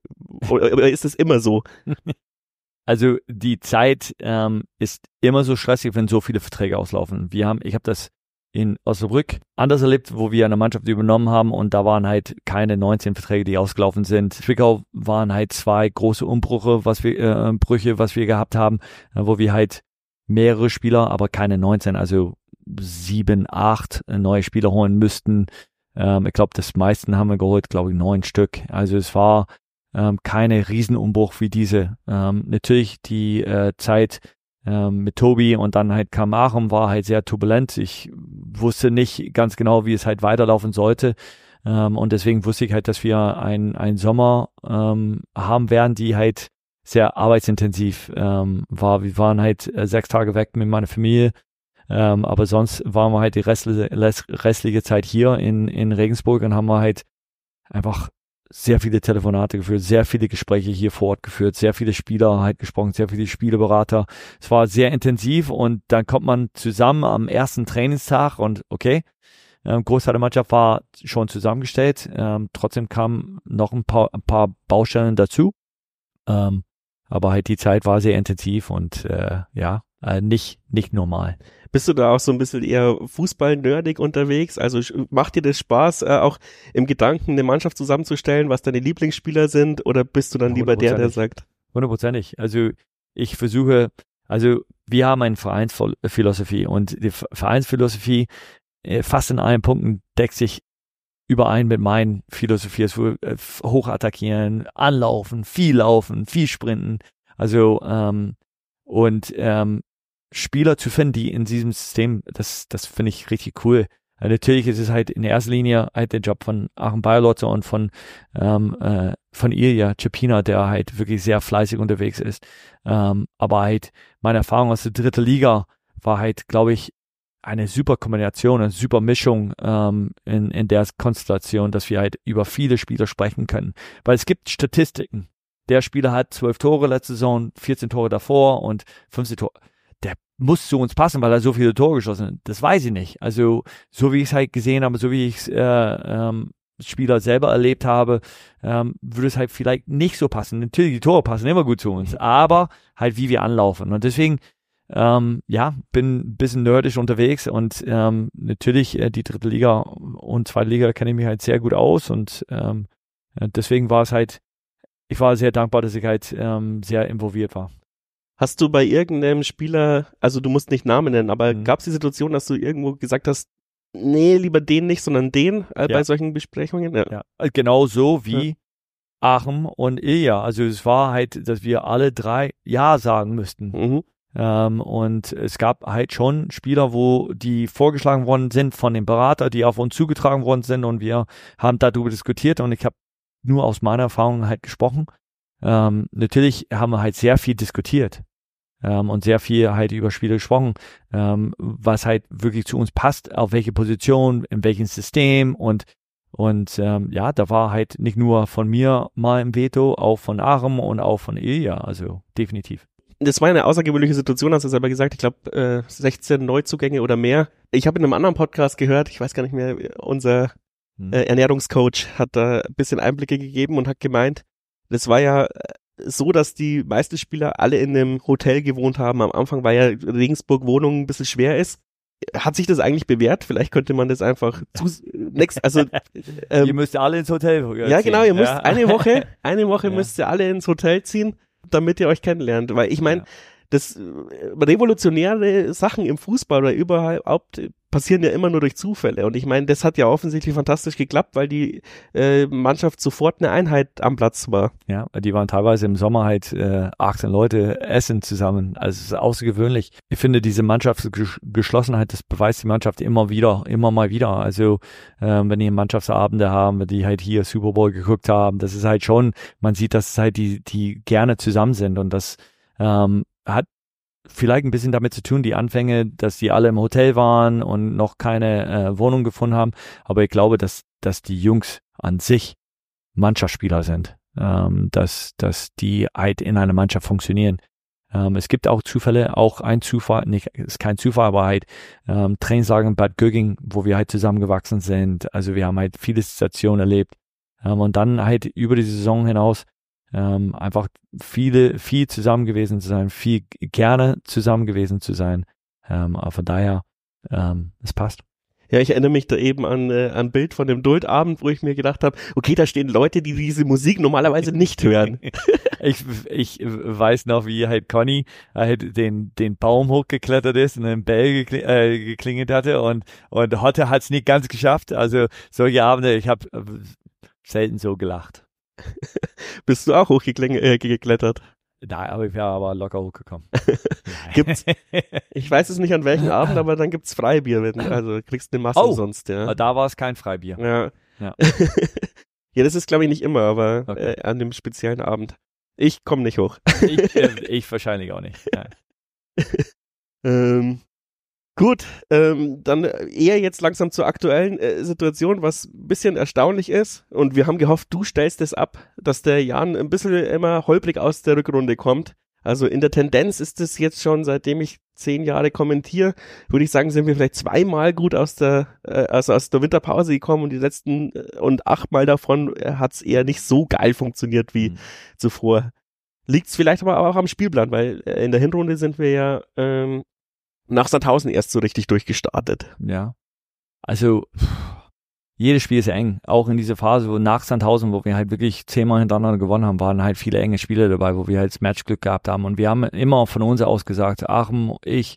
Oder ist es immer so? Also die Zeit ähm, ist immer so stressig, wenn so viele Verträge auslaufen. Wir haben, ich habe das in Osnabrück anders erlebt, wo wir eine Mannschaft übernommen haben und da waren halt keine 19 Verträge, die ausgelaufen sind. Zwickau waren halt zwei große Umbrüche, was wir äh, Brüche, was wir gehabt haben, äh, wo wir halt mehrere Spieler, aber keine 19, also sieben, acht neue Spieler holen müssten. Ähm, ich glaube, das meisten haben wir geholt, glaube ich, neun Stück. Also es war ähm, keine Riesenumbruch wie diese. Ähm, natürlich die äh, Zeit ähm, mit Tobi und dann halt kam Achim, war halt sehr turbulent. Ich wusste nicht ganz genau, wie es halt weiterlaufen sollte. Ähm, und deswegen wusste ich halt, dass wir ein, ein Sommer ähm, haben werden, die halt sehr arbeitsintensiv ähm, war. Wir waren halt äh, sechs Tage weg mit meiner Familie ähm, aber sonst waren wir halt die restliche, restliche Zeit hier in, in Regensburg und haben wir halt einfach sehr viele Telefonate geführt, sehr viele Gespräche hier vor Ort geführt, sehr viele Spieler halt gesprochen, sehr viele Spieleberater. Es war sehr intensiv und dann kommt man zusammen am ersten Trainingstag und okay, ähm, Großteil der Mannschaft war schon zusammengestellt. Ähm, trotzdem kamen noch ein paar, ein paar Baustellen dazu. Ähm, aber halt die Zeit war sehr intensiv und äh, ja, äh, nicht, nicht normal. Bist du da auch so ein bisschen eher Fußball-nerdig unterwegs? Also macht dir das Spaß, äh, auch im Gedanken eine Mannschaft zusammenzustellen, was deine Lieblingsspieler sind? Oder bist du dann lieber der, der sagt? Hundertprozentig. Also ich versuche, also wir haben eine Vereinsphilosophie und die Vereinsphilosophie äh, fast in allen Punkten deckt sich überein mit meinen Philosophie. Es wird äh, hoch attackieren, anlaufen, viel laufen, viel sprinten. Also ähm, und ähm, Spieler zu finden, die in diesem System, das, das finde ich richtig cool. Ja, natürlich ist es halt in erster Linie halt der Job von Aachen Bayerlotzer und von, ähm, äh, von Ilja Cepina, der halt wirklich sehr fleißig unterwegs ist. Ähm, aber halt meine Erfahrung aus der dritten Liga war halt, glaube ich, eine super Kombination, eine super Mischung ähm, in, in der Konstellation, dass wir halt über viele Spieler sprechen können. Weil es gibt Statistiken. Der Spieler hat zwölf Tore letzte Saison, 14 Tore davor und 15 Tore der muss zu uns passen, weil er so viele Tore geschossen hat. Das weiß ich nicht. Also so wie ich es halt gesehen habe, so wie ich es äh, ähm, Spieler selber erlebt habe, ähm, würde es halt vielleicht nicht so passen. Natürlich, die Tore passen immer gut zu uns, aber halt wie wir anlaufen. Und deswegen, ähm, ja, bin ein bisschen nerdisch unterwegs und ähm, natürlich äh, die dritte Liga und zweite Liga kenne ich mich halt sehr gut aus und ähm, deswegen war es halt, ich war sehr dankbar, dass ich halt ähm, sehr involviert war. Hast du bei irgendeinem Spieler, also du musst nicht Namen nennen, aber Mhm. gab es die Situation, dass du irgendwo gesagt hast, nee, lieber den nicht, sondern den äh, Ja. bei solchen Besprechungen? Ja. Ja, äh, genau so wie Aachen und Ilja. Also es war halt, dass wir alle drei Ja sagen müssten. Mhm. Ähm, und es gab halt schon Spieler, wo die vorgeschlagen worden sind von dem Berater, die auf uns zugetragen worden sind und wir haben darüber diskutiert und ich habe nur aus meiner Erfahrung halt gesprochen. Ähm, natürlich haben wir halt sehr viel diskutiert ähm, und sehr viel halt über Spiele gesprochen, ähm, was halt wirklich zu uns passt, auf welche Position, in welchem System und und ähm, ja, da war halt nicht nur von mir mal im Veto, auch von Aram und auch von Ilja, also definitiv. Das war eine außergewöhnliche Situation, hast du selber gesagt. Ich glaube, äh, 16 Neuzugänge oder mehr. Ich habe in einem anderen Podcast gehört, ich weiß gar nicht mehr, unser Hm. äh, Ernährungscoach hat da ein bisschen Einblicke gegeben und hat gemeint, das war ja äh, so, dass die meisten Spieler alle in einem Hotel gewohnt haben. Am Anfang war ja Regensburg Wohnung ein bisschen schwer ist. Hat sich das eigentlich bewährt? Vielleicht könnte man das einfach zu, next, also, ähm, ihr müsst alle ins Hotel. ja, genau, ihr müsst Ja. eine Woche, eine Woche Ja. müsst ihr alle ins Hotel ziehen, damit ihr euch kennenlernt. Weil ich meine, Ja. das äh, revolutionäre Sachen im Fußball oder überhaupt passieren ja immer nur durch Zufälle. Und ich meine, das hat ja offensichtlich fantastisch geklappt, weil die äh, Mannschaft sofort eine Einheit am Platz war. Ja, die waren teilweise im Sommer halt äh, 18 Leute essen zusammen. Also es ist außergewöhnlich. Ich finde diese Mannschaftsgeschlossenheit, das beweist die Mannschaft immer wieder, immer mal wieder. Also ähm, wenn die Mannschaftsabende haben, die halt hier Super Bowl geguckt haben, das ist halt schon, man sieht, dass es halt die, die gerne zusammen sind und das ähm, hat vielleicht ein bisschen damit zu tun, die Anfänge, dass die alle im Hotel waren und noch keine äh, Wohnung gefunden haben. Aber ich glaube, dass, dass die Jungs an sich Mannschaftsspieler sind, ähm, dass, dass die halt in einer Mannschaft funktionieren. Ähm, es gibt auch Zufälle, auch ein Zufall, nicht, ist kein Zufall, aber halt ähm, Trainingslager in Bad Gögging, wo wir halt zusammengewachsen sind. Also wir haben halt viele Stationen erlebt. Ähm, und dann halt über die Saison hinaus ähm, einfach viele, viel zusammen gewesen zu sein, viel gerne zusammen gewesen zu sein. Ähm, aber von daher, ähm, es passt. Ja, ich erinnere mich da eben an äh, ein Bild von dem Duldabend, wo ich mir gedacht habe, okay, da stehen Leute, die diese Musik normalerweise nicht hören. ich, ich weiß noch, wie halt Conny halt den, den Baum hochgeklettert ist und den Bell gekli äh, geklingelt hatte und, und Hotte hat es nicht ganz geschafft. Also solche Abende, ich habe selten so gelacht. Bist du auch hochgeklettert? Äh, geklettert? Nein, aber ich wäre aber locker hochgekommen. Gibt's- Ich weiß es nicht an welchem Abend, aber dann gibt's Freibier, wenn, also kriegst eine Masse Oh. sonst, ja. da war es kein Freibier. Ja. Ja. ja, das ist glaube ich nicht immer, aber Okay. äh, an dem speziellen Abend. Ich komme nicht hoch. Ich, äh, ich wahrscheinlich auch nicht. Ja. Ähm, gut, ähm, dann eher jetzt langsam zur aktuellen äh, Situation, was ein bisschen erstaunlich ist. Und wir haben gehofft, du stellst es ab, dass der Jan ein bisschen immer holprig aus der Rückrunde kommt. Also in der Tendenz ist es jetzt schon, seitdem ich zehn Jahre kommentiere, würde ich sagen, sind wir vielleicht zweimal gut aus der, äh, also aus der Winterpause gekommen und die letzten äh, und achtmal davon äh, hat es eher nicht so geil funktioniert wie Mhm. zuvor. Liegt es vielleicht aber auch am Spielplan, weil äh, in der Hinrunde sind wir ja ähm, nach Sandhausen erst so richtig durchgestartet. Ja. Also, jedes Spiel ist eng. Auch in dieser Phase, wo nach Sandhausen, wo wir halt wirklich zehnmal hintereinander gewonnen haben, waren halt viele enge Spiele dabei, wo wir halt das Matchglück gehabt haben. Und wir haben immer von uns aus gesagt, Achim, ich,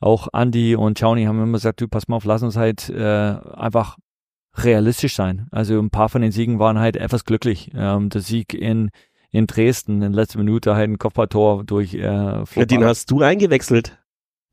auch Andy und Chauni haben immer gesagt, du, pass mal auf, lass uns halt äh, einfach realistisch sein. Also ein paar von den Siegen waren halt etwas glücklich. Ähm, der Sieg in in Dresden in letzter Minute halt ein Kopfballtor durch äh, Ja, Flo den hast du eingewechselt.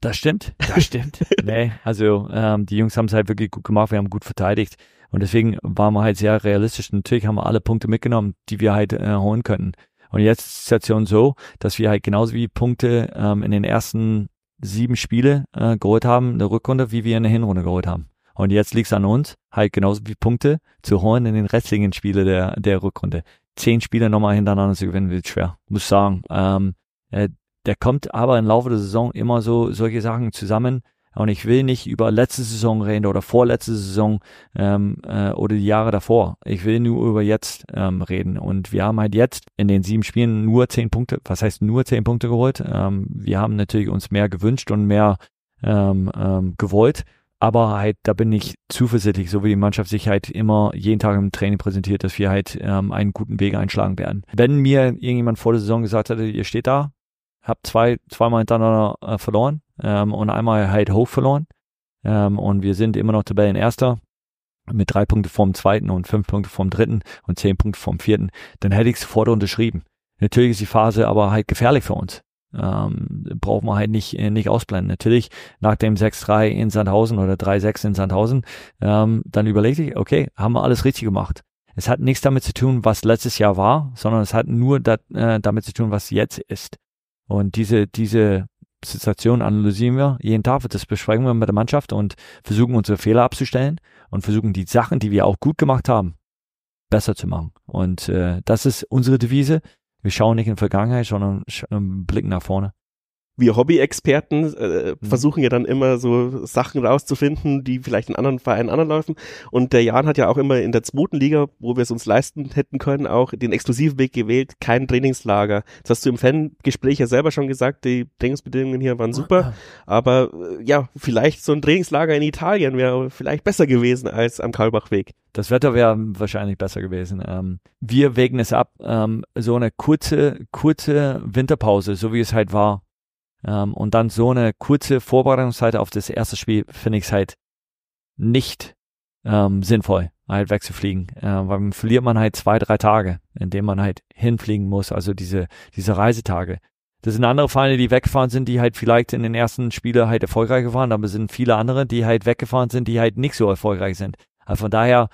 Das stimmt, das stimmt. nee, also ähm, die Jungs haben es halt wirklich gut gemacht, wir haben gut verteidigt und deswegen waren wir halt sehr realistisch. Natürlich haben wir alle Punkte mitgenommen, die wir halt äh, holen könnten. Und jetzt ist die Situation so, dass wir halt genauso wie Punkte ähm, in den ersten sieben Spiele äh, geholt haben, eine Rückrunde, wie wir in der Hinrunde geholt haben. Und jetzt liegt es an uns, halt genauso wie Punkte zu holen in den restlichen Spiele der, der Rückrunde. Zehn Spiele nochmal hintereinander zu gewinnen, wird schwer, muss sagen. Ähm, äh, der kommt aber im Laufe der Saison immer so solche Sachen zusammen. Und ich will nicht über letzte Saison reden oder vorletzte Saison ähm, äh, oder die Jahre davor. Ich will nur über jetzt ähm, reden. Und wir haben halt jetzt in den sieben Spielen nur zehn Punkte, was heißt nur zehn Punkte geholt. Ähm, wir haben natürlich uns mehr gewünscht und mehr ähm, ähm, gewollt. Aber halt, da bin ich zuversichtlich, so wie die Mannschaft sich halt immer jeden Tag im Training präsentiert, dass wir halt ähm, einen guten Weg einschlagen werden. Wenn mir irgendjemand vor der Saison gesagt hätte, ihr steht da, habe zwei, zweimal hintereinander äh, verloren ähm, und einmal halt hoch verloren. Ähm, und wir sind immer noch Tabellenerster mit drei Punkte vorm zweiten und fünf Punkte vorm dritten und zehn Punkte vorm vierten, dann hätte ich sofort unterschrieben. Natürlich ist die Phase aber halt gefährlich für uns. Ähm, braucht man halt nicht, äh, nicht ausblenden. Natürlich nach dem 6-3 in Sandhausen oder 3-6 in Sandhausen, ähm, dann überlegte ich, okay, haben wir alles richtig gemacht. Es hat nichts damit zu tun, was letztes Jahr war, sondern es hat nur dat, äh, damit zu tun, was jetzt ist. Und diese, diese Situation analysieren wir jeden Tag, das besprechen wir mit der Mannschaft und versuchen unsere Fehler abzustellen und versuchen die Sachen, die wir auch gut gemacht haben, besser zu machen. Und äh, das ist unsere Devise. Wir schauen nicht in die Vergangenheit, sondern blicken nach vorne wir Hobby-Experten äh, mhm. versuchen ja dann immer so Sachen rauszufinden, die vielleicht in anderen Vereinen anderen laufen. Und der Jan hat ja auch immer in der zweiten Liga, wo wir es uns leisten hätten können, auch den exklusiven Weg gewählt, kein Trainingslager. Das hast du im Fangespräch ja selber schon gesagt, die Trainingsbedingungen hier waren super. Aber äh, ja, vielleicht so ein Trainingslager in Italien wäre vielleicht besser gewesen als am Karlbachweg. Das Wetter wäre wahrscheinlich besser gewesen. Ähm, wir wägen es ab, ähm, so eine kurze, kurze Winterpause, so wie es halt war, ähm, und dann so eine kurze Vorbereitungszeit auf das erste Spiel finde ich es halt nicht ähm, sinnvoll, halt wegzufliegen. Äh, weil dann verliert man halt zwei, drei Tage, indem man halt hinfliegen muss, also diese, diese Reisetage. Das sind andere Vereine, die weggefahren sind, die halt vielleicht in den ersten Spielen halt erfolgreich waren, aber es sind viele andere, die halt weggefahren sind, die halt nicht so erfolgreich sind. Also von daher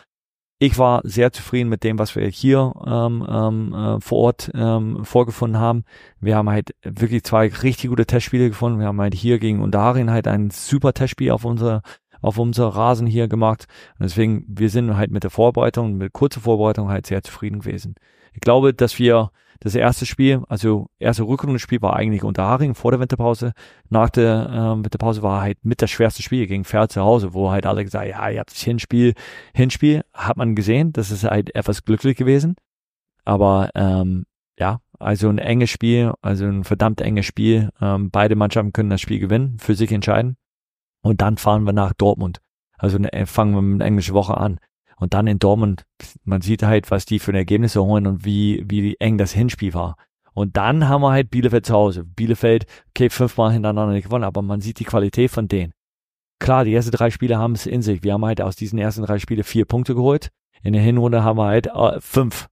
ich war sehr zufrieden mit dem, was wir hier ähm, ähm, äh, vor Ort ähm, vorgefunden haben. Wir haben halt wirklich zwei richtig gute Testspiele gefunden. Wir haben halt hier gegen Undarin halt ein super Testspiel auf unser auf unser Rasen hier gemacht. Und deswegen, wir sind halt mit der Vorbereitung, mit kurzer Vorbereitung halt sehr zufrieden gewesen. Ich glaube, dass wir das erste Spiel, also erste Rückrundenspiel war eigentlich unter Haring vor der Winterpause. Nach der ähm, Winterpause war halt mit das schwerste Spiel gegen Pferd zu Hause, wo halt alle gesagt, ja, ihr habt Hinspiel, Hinspiel, hat man gesehen, das ist halt etwas glücklich gewesen. Aber ähm, ja, also ein enges Spiel, also ein verdammt enges Spiel. Ähm, beide Mannschaften können das Spiel gewinnen, für sich entscheiden. Und dann fahren wir nach Dortmund. Also ne, fangen wir mit einer englischen Woche an. Und dann in Dortmund, man sieht halt, was die für Ergebnisse holen und wie, wie eng das Hinspiel war. Und dann haben wir halt Bielefeld zu Hause. Bielefeld, okay, fünfmal hintereinander nicht gewonnen, aber man sieht die Qualität von denen. Klar, die ersten drei Spiele haben es in sich. Wir haben halt aus diesen ersten drei Spielen vier Punkte geholt. In der Hinrunde haben wir halt äh, fünf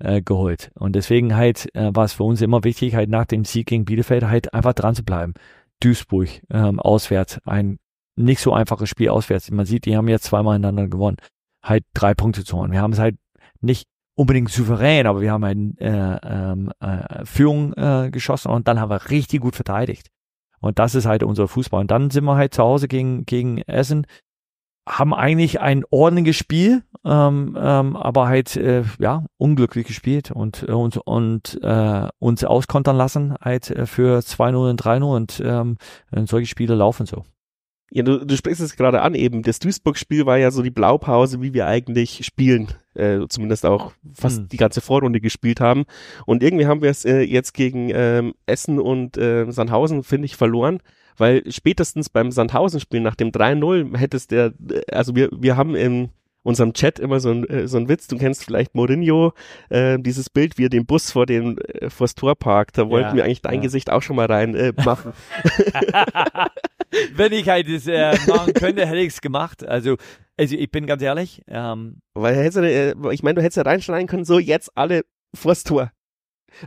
äh, geholt. Und deswegen halt äh, war es für uns immer wichtig, halt nach dem Sieg gegen Bielefeld halt einfach dran zu bleiben. Duisburg ähm, auswärts, ein nicht so einfaches Spiel auswärts. Man sieht, die haben jetzt zweimal hintereinander gewonnen halt drei Punkte zu holen. Wir haben es halt nicht unbedingt souverän, aber wir haben halt äh, ähm, äh, Führung äh, geschossen und dann haben wir richtig gut verteidigt. Und das ist halt unser Fußball. Und dann sind wir halt zu Hause gegen, gegen Essen, haben eigentlich ein ordentliches Spiel, ähm, ähm, aber halt äh, ja unglücklich gespielt und äh, und, und äh, uns auskontern lassen halt äh, für 2-0 und 3-0 und ähm, solche Spiele laufen so. Ja, du, du sprichst es gerade an eben. Das Duisburg-Spiel war ja so die Blaupause, wie wir eigentlich spielen. Äh, zumindest auch fast hm. die ganze Vorrunde gespielt haben. Und irgendwie haben wir es äh, jetzt gegen ähm, Essen und äh, Sandhausen, finde ich, verloren. Weil spätestens beim Sandhausen-Spiel nach dem 3-0 hättest der, äh, also wir, wir haben im unserem Chat immer so ein, äh, so ein Witz, du kennst vielleicht Mourinho, äh, dieses Bild, wie er den Bus vor dem äh, vors Tor parkt, da wollten ja, wir eigentlich dein ja. Gesicht auch schon mal rein äh, machen. Wenn ich halt das äh, machen könnte, hätte ich es gemacht. Also, also ich bin ganz ehrlich. Ähm, Weil hättest du, äh, ich meine, du hättest ja reinschneiden können, so jetzt alle vors Tor.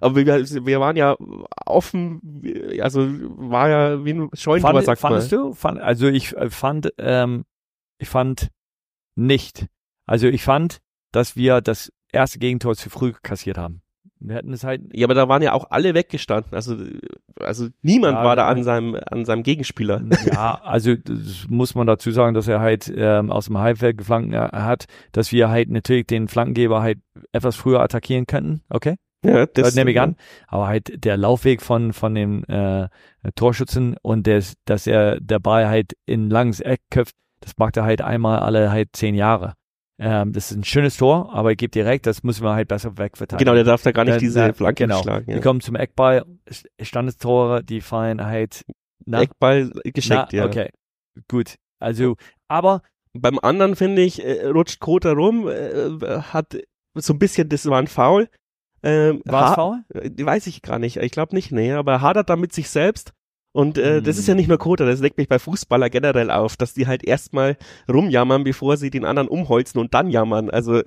Aber wir, wir waren ja offen, also war ja wie ein Scheunentor, fand, sagt fandest man. du? Fand, also ich äh, fand, ähm, ich fand nicht. Also ich fand, dass wir das erste Gegentor zu früh kassiert haben. Wir hätten es halt. Ja, aber da waren ja auch alle weggestanden. Also, also niemand ja, war da an seinem, an seinem Gegenspieler. Ja, also muss man dazu sagen, dass er halt ähm, aus dem Halbfeld geflankt äh, hat, dass wir halt natürlich den Flankengeber halt etwas früher attackieren könnten. Okay? Ja, das, nehme ich an. Aber halt der Laufweg von, von dem äh, Torschützen und des, dass er dabei halt in langes Eck köpft, das macht er halt einmal alle halt zehn Jahre. Ähm, das ist ein schönes Tor, aber ich gebe dir recht, das müssen wir halt besser wegverteidigen. Genau, der darf da gar nicht der, diese der, Flanke genau. schlagen. Ja. Wir kommen zum Eckball, Standestore, die fallen halt. Na, Eckball geschenkt, ja. Okay, gut. Also, aber beim anderen finde ich, äh, rutscht Kota rum, äh, hat so ein bisschen, das war ein Foul, Ähm, War es faul? äh, Weiß ich gar nicht. Ich glaube nicht, nee. Aber hadert da mit sich selbst. Und äh, das ist ja Hm. nicht nur Kota, das legt mich bei Fußballer generell auf, dass die halt erstmal rumjammern, bevor sie den anderen umholzen und dann jammern. Also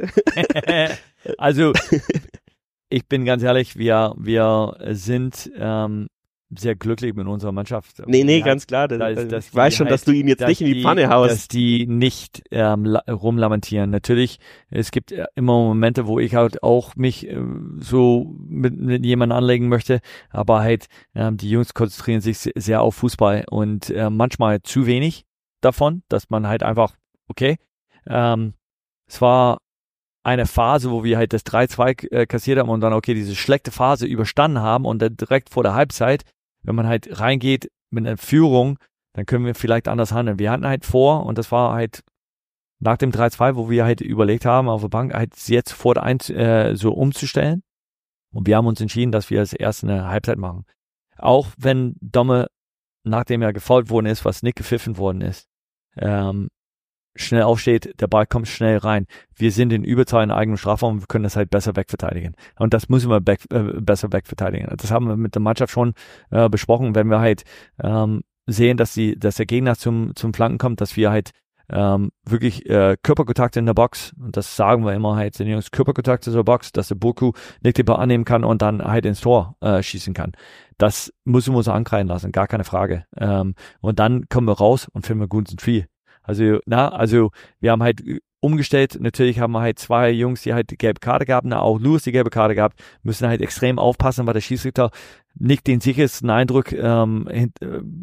also, ich bin ganz ehrlich, wir, wir sind ähm, sehr glücklich mit unserer Mannschaft. nee, nee, Ja, ganz klar. Das, da ist- also dass ich weiß die schon, dass halt- du ihn jetzt dass nicht in die, die- Pfanne haust. Dass die nicht ähm, la- rumlamentieren. Natürlich, es gibt äh, immer Momente, wo ich halt auch mich äh, so mit, mit jemandem anlegen möchte, aber halt ähm, die Jungs konzentrieren sich se- sehr auf Fußball und äh, manchmal zu wenig davon, dass man halt einfach, okay, ähm, es war eine Phase, wo wir halt das 3-2 äh, kassiert haben und dann, okay, diese schlechte Phase überstanden haben und dann direkt vor der Halbzeit, wenn man halt reingeht mit einer Führung, dann können wir vielleicht anders handeln. Wir hatten halt vor, und das war halt nach dem 3-2, wo wir halt überlegt haben, auf der Bank halt jetzt sofort ein, äh, so umzustellen. Und wir haben uns entschieden, dass wir als erst eine Halbzeit machen. Auch wenn Domme, nachdem er gefault worden ist, was nicht gepfiffen worden ist, ähm, schnell aufsteht, der Ball kommt schnell rein. Wir sind in Überzahl in eigenem Strafraum, wir können das halt besser wegverteidigen. Und das müssen wir back, äh, besser wegverteidigen. Das haben wir mit der Mannschaft schon äh, besprochen, wenn wir halt ähm, sehen, dass die, dass der Gegner zum, zum Flanken kommt, dass wir halt ähm, wirklich äh, Körperkontakt in der Box, und das sagen wir immer halt, den Jungs Körperkontakt in der Box, dass der Burku nicht den Ball annehmen kann und dann halt ins Tor äh, schießen kann. Das müssen wir uns ankreiden lassen, gar keine Frage. Ähm, und dann kommen wir raus und finden wir guten Tree. Also, na, also wir haben halt umgestellt. Natürlich haben wir halt zwei Jungs, die halt die gelbe Karte gehabt, na, auch Lewis die gelbe Karte gehabt, müssen halt extrem aufpassen, weil der Schiedsrichter nicht den sichersten Eindruck ähm, äh,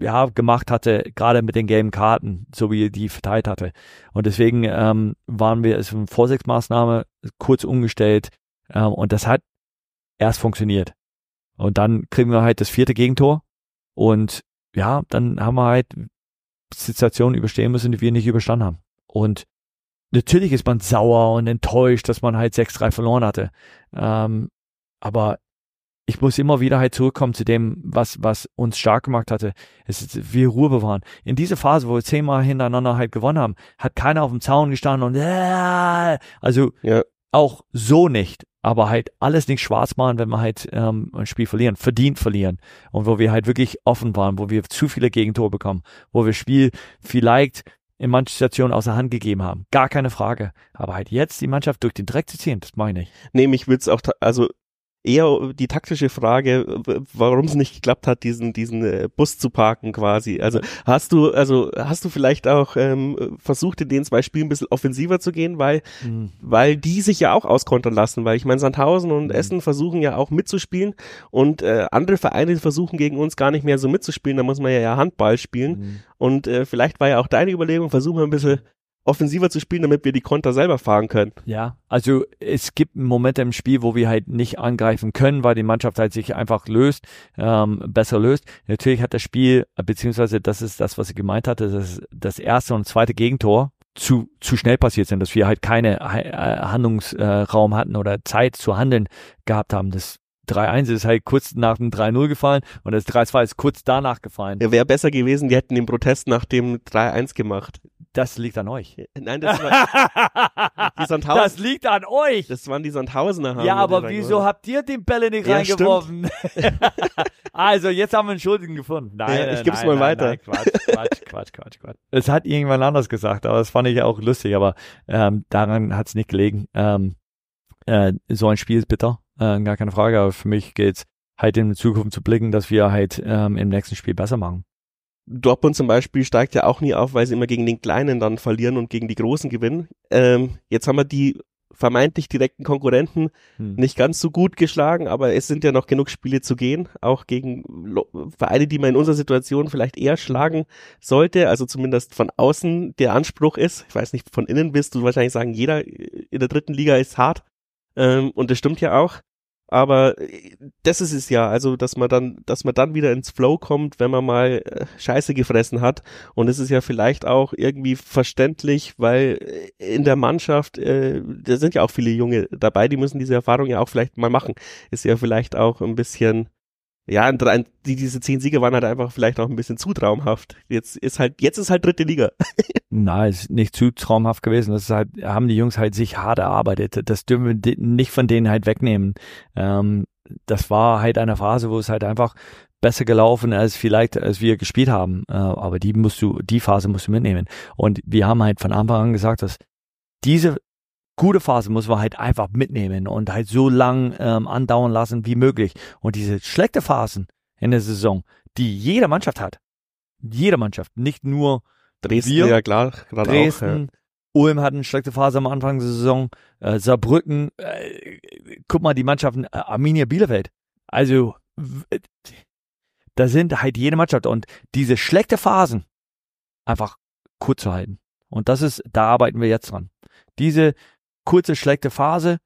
ja, gemacht hatte, gerade mit den gelben Karten, so wie er die verteilt hatte. Und deswegen ähm, waren wir, es eine Vorsichtsmaßnahme, kurz umgestellt ähm, und das hat erst funktioniert. Und dann kriegen wir halt das vierte Gegentor und ja, dann haben wir halt Situationen überstehen müssen, die wir nicht überstanden haben. Und natürlich ist man sauer und enttäuscht, dass man halt 6-3 verloren hatte. Ähm, aber ich muss immer wieder halt zurückkommen zu dem, was, was uns stark gemacht hatte. Es ist, wir Ruhe bewahren. In dieser Phase, wo wir zehnmal hintereinander halt gewonnen haben, hat keiner auf dem Zaun gestanden und äh, also Ja. auch so nicht. Aber halt alles nicht schwarz machen, wenn wir halt ähm, ein Spiel verlieren, verdient verlieren. Und wo wir halt wirklich offen waren, wo wir zu viele Gegentore bekommen, wo wir Spiel vielleicht in manchen Situationen außer Hand gegeben haben. Gar keine Frage. Aber halt jetzt die Mannschaft durch den Dreck zu ziehen, das meine ich. Nee, mich wird's auch, also eher die taktische Frage, warum es nicht geklappt hat, diesen diesen äh, Bus zu parken quasi. Also hast du also hast du vielleicht auch ähm, versucht in den zwei Spielen ein bisschen offensiver zu gehen, weil weil die sich ja auch auskontern lassen, weil ich meine Sandhausen und Mhm. Essen versuchen ja auch mitzuspielen und äh, andere Vereine versuchen gegen uns gar nicht mehr so mitzuspielen, da muss man ja, ja Handball spielen Mhm. und äh, vielleicht war ja auch deine Überlegung, versuchen wir ein bisschen offensiver zu spielen, damit wir die Konter selber fahren können. Ja, also es gibt Momente im Spiel, wo wir halt nicht angreifen können, weil die Mannschaft halt sich einfach löst, ähm, besser löst. Natürlich hat das Spiel, beziehungsweise das ist das, was ich gemeint hatte, dass das erste und zweite Gegentor zu, zu schnell passiert sind, dass wir halt keine äh, Handlungsraum hatten oder Zeit zu handeln gehabt haben. Das 3-1 ist halt kurz nach dem 3-0 gefallen und das 3-2 ist kurz danach gefallen. Ja, Wäre besser gewesen, die hätten den Protest nach dem 3-1 gemacht. Das liegt an euch. Nein, das, war, die Sandhausen, das liegt an euch. das waren die Sandhausener. haben Ja, wir aber wieso habt ihr den Bälle nicht Ja, reingeworfen? also, jetzt haben wir einen Schuldigen gefunden. Nein, Ja, ich geb's nein, mal nein, weiter. Nein, Quatsch, Quatsch, Quatsch, Quatsch, Quatsch. Es hat irgendwann anders gesagt, aber das fand ich ja auch lustig, aber ähm, daran hat's nicht gelegen. Ähm, äh, so ein Spiel ist bitter, äh, gar keine Frage, aber für mich geht's halt in die Zukunft zu blicken, dass wir halt ähm, im nächsten Spiel besser machen. Dortmund zum Beispiel steigt ja auch nie auf, weil sie immer gegen den Kleinen dann verlieren und gegen die Großen gewinnen. Ähm, jetzt haben wir die vermeintlich direkten Konkurrenten Hm. nicht ganz so gut geschlagen, aber es sind ja noch genug Spiele zu gehen, auch gegen Vereine, die man in unserer Situation vielleicht eher schlagen sollte, also zumindest von außen der Anspruch ist. Ich weiß nicht, von innen wirst du wahrscheinlich sagen, jeder in der dritten Liga ist hart. Ähm, und das stimmt ja auch. Aber äh, das ist es ja, also dass man dann, dass man dann wieder ins Flow kommt, wenn man mal äh, Scheiße gefressen hat. Und es ist ja vielleicht auch irgendwie verständlich, weil äh, in der Mannschaft, äh, da sind ja auch viele Junge dabei, die müssen diese Erfahrung ja auch vielleicht mal machen. Ist ja vielleicht auch ein bisschen, ja, die, diese zehn Siege waren halt einfach vielleicht auch ein bisschen zu traumhaft. Jetzt ist halt, jetzt ist halt dritte Liga. Nein, ist nicht zu traumhaft gewesen. Das ist halt, haben die Jungs halt sich hart erarbeitet. Das dürfen wir nicht von denen halt wegnehmen. Ähm, das war halt eine Phase, wo es halt einfach besser gelaufen als vielleicht, als wir gespielt haben. Äh, aber die musst du, die Phase musst du mitnehmen. Und wir haben halt von Anfang an gesagt, dass diese gute Phase muss man halt einfach mitnehmen und halt so lang ähm, andauern lassen wie möglich. Und diese schlechte Phasen in der Saison, die jede Mannschaft hat, jede Mannschaft, nicht nur Dresden, wir, ja klar, Dresden, auch, ja. Ulm hat eine schlechte Phase am Anfang der Saison, äh, Saarbrücken, äh, guck mal die Mannschaften, äh, Arminia Bielefeld. Also da sind halt jede Mannschaft und diese schlechte Phasen einfach kurz zu halten. Und das ist, da arbeiten wir jetzt dran. Diese kurze, schlechte Phase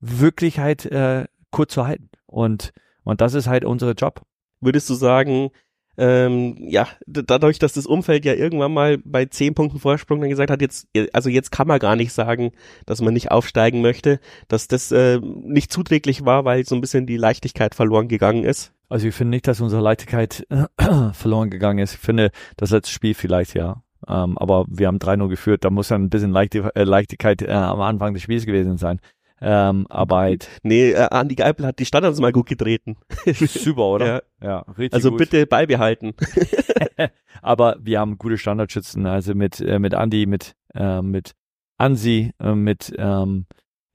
wirklich halt äh, kurz zu halten. Und, und das ist halt unser Job. Würdest du sagen, ähm, ja, dadurch, dass das Umfeld ja irgendwann mal bei zehn Punkten Vorsprung dann gesagt hat, jetzt, also jetzt kann man gar nicht sagen, dass man nicht aufsteigen möchte, dass das äh, nicht zuträglich war, weil so ein bisschen die Leichtigkeit verloren gegangen ist? Also ich finde nicht, dass unsere Leichtigkeit äh, verloren gegangen ist. Ich finde, das letzte Spiel vielleicht, ja. Ähm, aber wir haben 3-0 geführt, da muss dann ein bisschen Leichte, äh, Leichtigkeit äh, am Anfang des Spiels gewesen sein. Ähm, aber halt. Nee, äh, Andi Geipel hat die Standards mal gut getreten. Super, oder? Ja, ja richtig. Also gut. bitte beibehalten. aber wir haben gute Standardschützen, also mit, äh, mit Andi, mit, äh, mit Ansi, äh, mit ähm,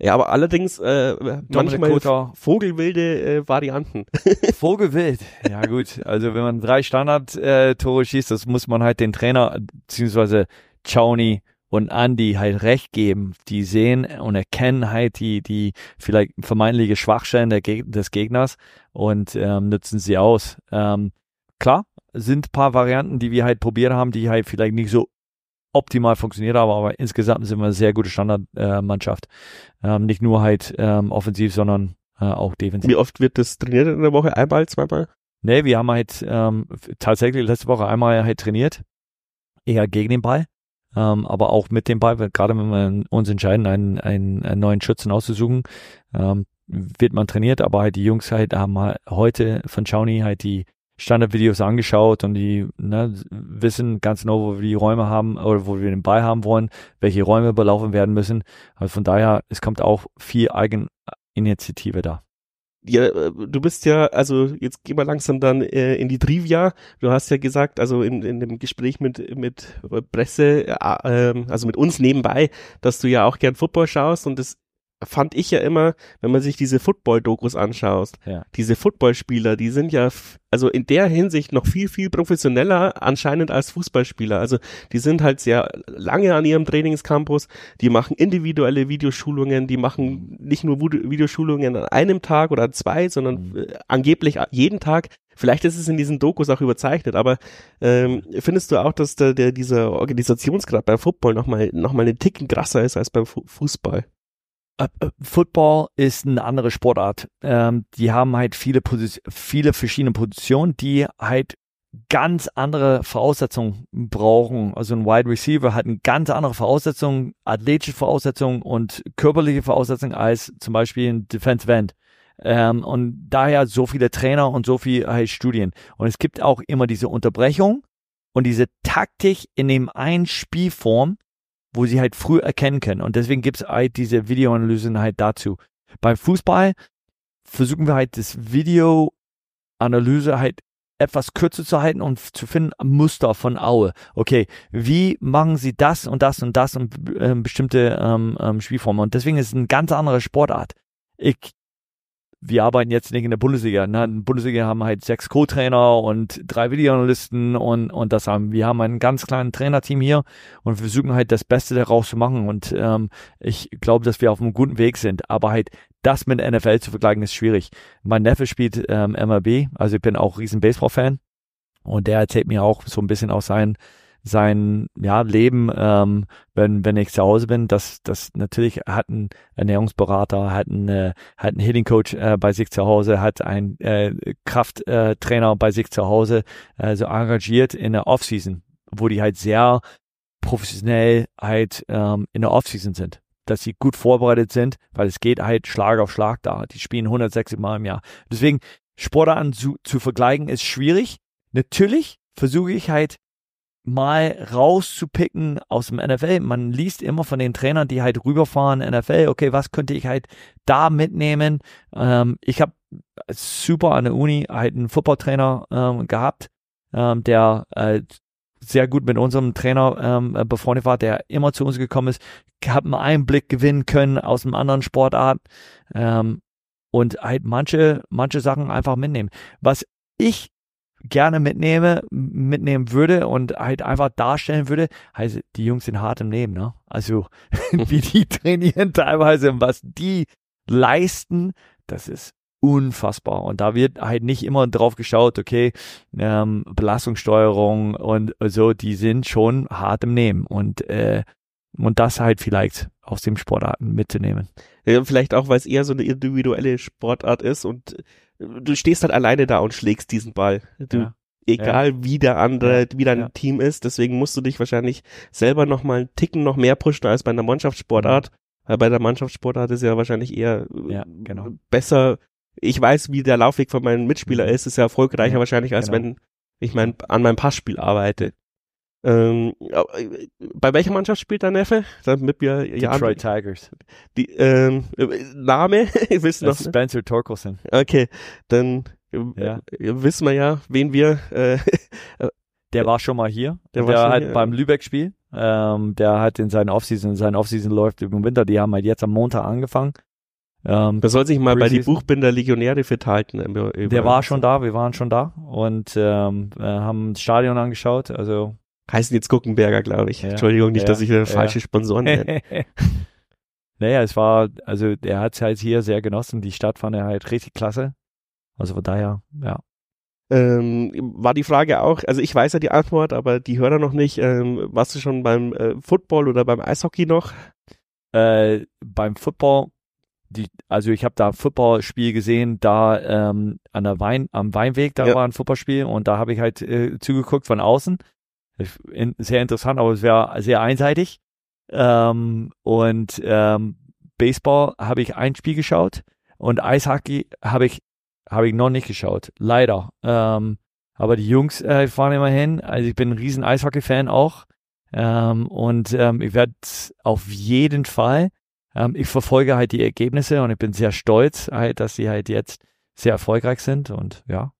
ja, aber allerdings äh, manchmal Kota. vogelwilde äh, Varianten. Vogelwild, ja gut. Also wenn man drei Standard-Tore äh, schießt, das muss man halt den Trainer beziehungsweise Chauny und Andy halt recht geben. Die sehen und erkennen halt die die vielleicht vermeintliche Schwachstellen Geg des Gegners und ähm, nutzen sie aus. Ähm, klar, sind paar Varianten, die wir halt probiert haben, die halt vielleicht nicht so optimal funktioniert haben, aber insgesamt sind wir eine sehr gute Standardmannschaft. Äh, ähm, nicht nur halt ähm, offensiv, sondern äh, auch defensiv. Wie oft wird das trainiert in der Woche? Einmal, zweimal? Nee, wir haben halt ähm, tatsächlich letzte Woche einmal halt trainiert, eher gegen den Ball, ähm, aber auch mit dem Ball, gerade wenn wir uns entscheiden, einen, einen, einen neuen Schützen auszusuchen, ähm, wird man trainiert, aber halt die Jungs halt haben halt heute von Shawnee halt die Standardvideos angeschaut und die ne, wissen ganz genau, wo wir die Räume haben oder wo wir den Ball haben wollen, welche Räume belaufen werden müssen. Also von daher, es kommt auch viel Eigeninitiative da. Ja, äh, du bist ja, also jetzt gehen wir langsam dann äh, in die Trivia. Du hast ja gesagt, also in, in dem Gespräch mit mit Presse, äh, äh, also mit uns nebenbei, dass du ja auch gern Football schaust und das fand ich ja immer, wenn man sich diese Football-Dokus anschaut, ja. diese Footballspieler, die sind ja, also in der Hinsicht noch viel, viel professioneller anscheinend als Fußballspieler. Also die sind halt sehr lange an ihrem Trainingscampus, die machen individuelle Videoschulungen, die machen nicht nur Videoschulungen an einem Tag oder zwei, sondern mhm. äh, angeblich jeden Tag. Vielleicht ist es in diesen Dokus auch überzeichnet, aber ähm, findest du auch, dass der, der dieser Organisationsgrad beim Football nochmal noch mal einen Ticken krasser ist als beim Fu Fußball? Äh, äh, Football ist eine andere Sportart. Ähm, die haben halt viele, Posi viele verschiedene Positionen, die halt ganz andere Voraussetzungen brauchen. Also ein Wide Receiver hat eine ganz andere Voraussetzung, athletische Voraussetzungen und körperliche Voraussetzungen als zum Beispiel ein Defensive End. Ähm, und daher so viele Trainer und so viele halt Studien. Und es gibt auch immer diese Unterbrechung und diese Taktik in dem einen Spielform, wo sie halt früh erkennen können. Und deswegen gibt es halt diese Videoanalysen halt dazu. Beim Fußball versuchen wir halt das Videoanalyse halt etwas kürzer zu halten und zu finden Muster von Aue. Okay, wie machen sie das und das und das und äh, bestimmte ähm, ähm, Spielformen? Und deswegen ist es eine ganz andere Sportart. Ich wir arbeiten jetzt nicht in der Bundesliga. Ne? In der Bundesliga haben wir halt sechs Co-Trainer und drei Videoanalysten und, und das haben wir haben ein ganz kleines Trainerteam hier und wir versuchen halt das Beste daraus zu machen und ähm, ich glaube, dass wir auf einem guten Weg sind, aber halt das mit NFL zu vergleichen ist schwierig. Mein Neffe spielt ähm, MLB, also ich bin auch riesen Baseball-Fan und der erzählt mir auch so ein bisschen aus seinen sein ja, Leben, ähm, wenn, wenn ich zu Hause bin, das, das natürlich hat ein Ernährungsberater, hat ein, äh, hat ein Hitting Coach äh, bei sich zu Hause, hat ein äh, Krafttrainer äh, bei sich zu Hause, äh, so engagiert in der Offseason, wo die halt sehr professionell halt ähm, in der Offseason sind dass sie gut vorbereitet sind, weil es geht halt Schlag auf Schlag da. Die spielen 160 Mal im Jahr. Deswegen Sportarten zu, zu vergleichen ist schwierig. Natürlich versuche ich halt mal rauszupicken aus dem NFL. Man liest immer von den Trainern, die halt rüberfahren NFL. Okay, was könnte ich halt da mitnehmen? Ähm, ich habe super an der Uni halt einen Footballtrainer ähm, gehabt, ähm, der äh, sehr gut mit unserem Trainer ähm, befreundet war, der immer zu uns gekommen ist, habe einen Einblick gewinnen können aus einem anderen Sportart ähm, und halt manche manche Sachen einfach mitnehmen. Was ich gerne mitnehme, mitnehmen würde und halt einfach darstellen würde, heißt, die Jungs sind hart im Leben, ne? Also, wie die trainieren teilweise und was die leisten, das ist unfassbar. Und da wird halt nicht immer drauf geschaut, okay, ähm, Belastungssteuerung und so, die sind schon hart im Nehmen und, äh, und das halt vielleicht aus dem Sportarten mitzunehmen. Ja, vielleicht auch, weil es eher so eine individuelle Sportart ist und du stehst halt alleine da und schlägst diesen Ball. Du, ja. Egal ja. wie der andere, wie dein ja. Team ist, deswegen musst du dich wahrscheinlich selber noch mal einen Ticken noch mehr pushen als bei einer Mannschaftssportart. Mhm. Weil bei der Mannschaftssportart ist ja wahrscheinlich eher genau. besser. Ich weiß, wie der Laufweg von meinem Mitspieler mhm. ist, ist ja erfolgreicher wahrscheinlich, als genau. wenn ich mein, an meinem Passspiel arbeite. Ähm, bei welcher Mannschaft spielt der Neffe? Damit wir Detroit ja, Tigers. Die, ähm, Name? Willst du noch? Spencer Torkelson. Okay, dann ja. äh, wissen wir ja, wen wir. Äh, der war schon mal hier. Der, der hat hier, beim Lübeck-Spiel. Ähm, der hat in seinen Offseason, sein Offseason läuft im Winter. Die haben halt jetzt am Montag angefangen. Ähm, da soll sich mal bei die Buchbinder Legionäre. Über, der war schon da, wir waren schon da und ähm, äh, haben das Stadion angeschaut. Also heißen jetzt Guckenberger, glaube ich. Ja, Entschuldigung, nicht, ja, dass ich eine falsche Sponsoren nenne. naja, es war, also er hat es halt hier sehr genossen. Die Stadt fand er halt richtig klasse. Also von daher, ja. Ähm, war die Frage auch, also ich weiß ja die Antwort, aber die Hörer noch nicht. Ähm, warst du schon beim äh, Football oder beim Eishockey noch? Äh, beim Football, die, also ich habe da Footballspiel gesehen, da ähm, an der Wein, am Weinweg, da ja. war ein Footballspiel und da habe ich halt äh, zugeguckt von außen sehr interessant, aber es wäre sehr einseitig. Ähm, und ähm, Baseball habe ich ein Spiel geschaut und Eishockey habe ich habe ich noch nicht geschaut, leider. Ähm, aber die Jungs äh, fahren immer hin. Also ich bin ein riesen Eishockey-Fan auch. Ähm, und ähm, ich werde auf jeden Fall, ähm, ich verfolge halt die Ergebnisse und ich bin sehr stolz, halt, dass sie halt jetzt sehr erfolgreich sind. Und ja,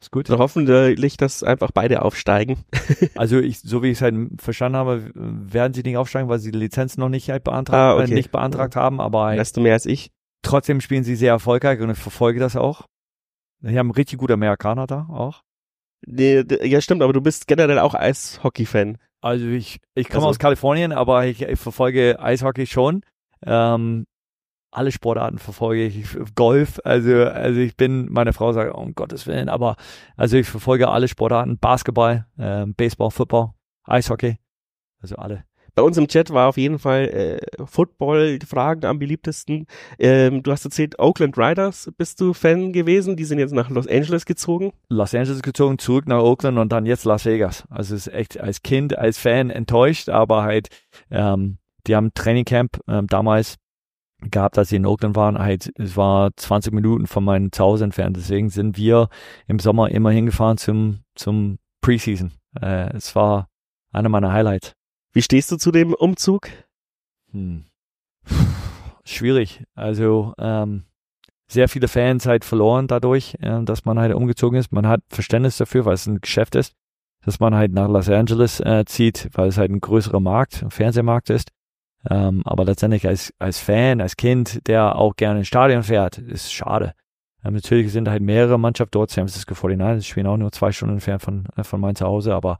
ist gut. Hoffentlich, dass einfach beide aufsteigen. also ich, so wie ich es halt verstanden habe, werden sie nicht aufsteigen, weil sie die Lizenz noch nicht halt beantragt, ah, okay. äh, nicht beantragt haben, aber halt weißt du mehr als ich. Trotzdem spielen sie sehr erfolgreich und ich verfolge das auch. Die haben richtig gute Amerikaner da auch. Nee, ja, stimmt, aber du bist generell auch Eishockey-Fan. Also ich, ich komme also. aus Kalifornien, aber ich, ich verfolge Eishockey schon. Ähm, alle Sportarten verfolge ich. Golf, also, also ich bin, meine Frau sagt, um Gottes Willen, aber also ich verfolge alle Sportarten. Basketball, äh, Baseball, Football, Eishockey, also alle. Bei uns im Chat war auf jeden Fall äh, Football-Fragen am beliebtesten. Ähm, du hast erzählt, Oakland Riders bist du Fan gewesen. Die sind jetzt nach Los Angeles gezogen. Los Angeles gezogen, zurück nach Oakland und dann jetzt Las Vegas. Also ist echt als Kind, als Fan enttäuscht, aber halt, ähm, die haben Trainingcamp ähm, damals gehabt, als sie in Oakland waren, halt, es war 20 Minuten von meinem Zuhause entfernt. Deswegen sind wir im Sommer immer hingefahren zum, zum Preseason. Äh, es war einer meiner Highlights. Wie stehst du zu dem Umzug? Hm. Schwierig. Also, ähm, sehr viele Fans halt verloren dadurch, äh, dass man halt umgezogen ist. Man hat Verständnis dafür, weil es ein Geschäft ist, dass man halt nach Los Angeles äh, zieht, weil es halt ein größerer Markt, ein Fernsehmarkt ist. Ähm, aber letztendlich als, als Fan, als Kind, der auch gerne ins Stadion fährt, ist schade. Ähm, natürlich sind halt mehrere Mannschaften dort. San Francisco 49ers spielen auch nur zwei Stunden entfernt von, äh, von meinem Zuhause. Aber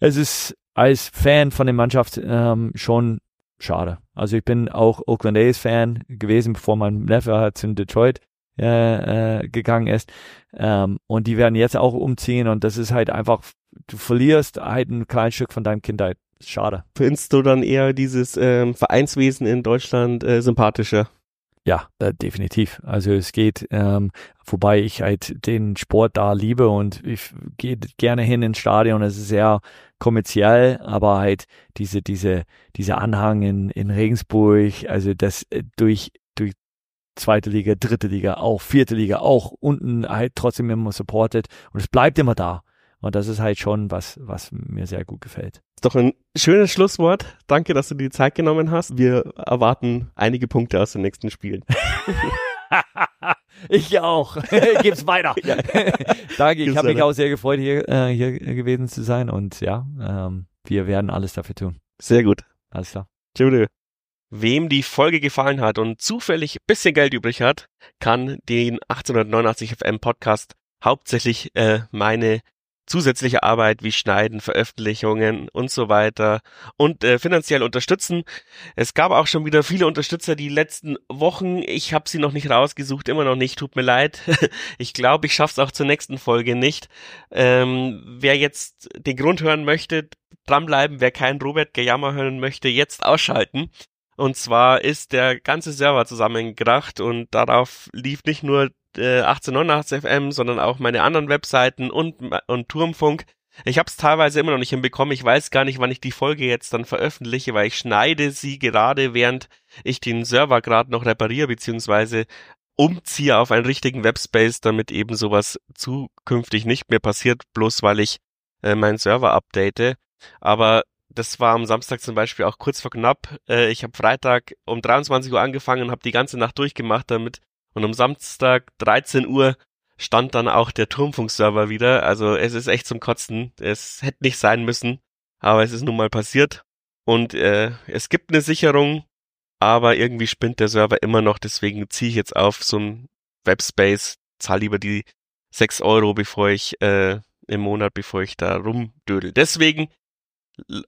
es ist als Fan von der Mannschaft ähm, schon schade. Also ich bin auch Oakland A's Fan gewesen, bevor mein Neffe halt in Detroit äh, äh, gegangen ist. Ähm, und die werden jetzt auch umziehen und das ist halt einfach, du verlierst halt ein kleines Stück von deinem Kindheit. Schade. Findest du dann eher dieses ähm, Vereinswesen in Deutschland äh, sympathischer? Ja, äh, definitiv. Also es geht, ähm, wobei ich halt den Sport da liebe und ich gehe gerne hin ins Stadion. Es ist sehr kommerziell, aber halt diese, diese, diese Anhang in, in Regensburg, also das äh, durch, durch zweite Liga, dritte Liga, auch vierte Liga, auch unten halt trotzdem immer supported und es bleibt immer da. Und das ist halt schon was, was mir sehr gut gefällt. Ist doch ein schönes Schlusswort. Danke, dass du dir die Zeit genommen hast. Wir erwarten einige Punkte aus den nächsten Spielen. ich auch. Gib's weiter. Ja. Danke, ich habe mich auch sehr gefreut, hier, äh, hier gewesen zu sein und ja, ähm, wir werden alles dafür tun. Sehr gut. Alles klar. Tschüss. Wem die Folge gefallen hat und zufällig bisschen Geld übrig hat, kann den 1889 FM Podcast hauptsächlich äh, meine zusätzliche Arbeit wie Schneiden, Veröffentlichungen und so weiter und äh, finanziell unterstützen. Es gab auch schon wieder viele Unterstützer die letzten Wochen. Ich habe sie noch nicht rausgesucht, immer noch nicht. Tut mir leid. ich glaube, ich schaff's auch zur nächsten Folge nicht. Ähm, wer jetzt den Grund hören möchte, dranbleiben. Wer keinen Robert Gejammer hören möchte, jetzt ausschalten. Und zwar ist der ganze Server zusammengekracht und darauf lief nicht nur äh, 1889 FM, sondern auch meine anderen Webseiten und, und Turmfunk. Ich habe es teilweise immer noch nicht hinbekommen. Ich weiß gar nicht, wann ich die Folge jetzt dann veröffentliche, weil ich schneide sie gerade, während ich den Server gerade noch repariere, beziehungsweise umziehe auf einen richtigen Webspace, damit eben sowas zukünftig nicht mehr passiert, bloß weil ich äh, meinen Server update. Aber das war am Samstag zum Beispiel auch kurz vor knapp. Äh, ich habe Freitag um 23 Uhr angefangen und habe die ganze Nacht durchgemacht damit und um Samstag 13 Uhr stand dann auch der Turmfunkserver wieder. Also es ist echt zum Kotzen. Es hätte nicht sein müssen, aber es ist nun mal passiert. Und äh, es gibt eine Sicherung, aber irgendwie spinnt der Server immer noch. Deswegen ziehe ich jetzt auf so ein Webspace, zahle lieber die 6 Euro, bevor ich äh, im Monat, bevor ich da rumdödel. Deswegen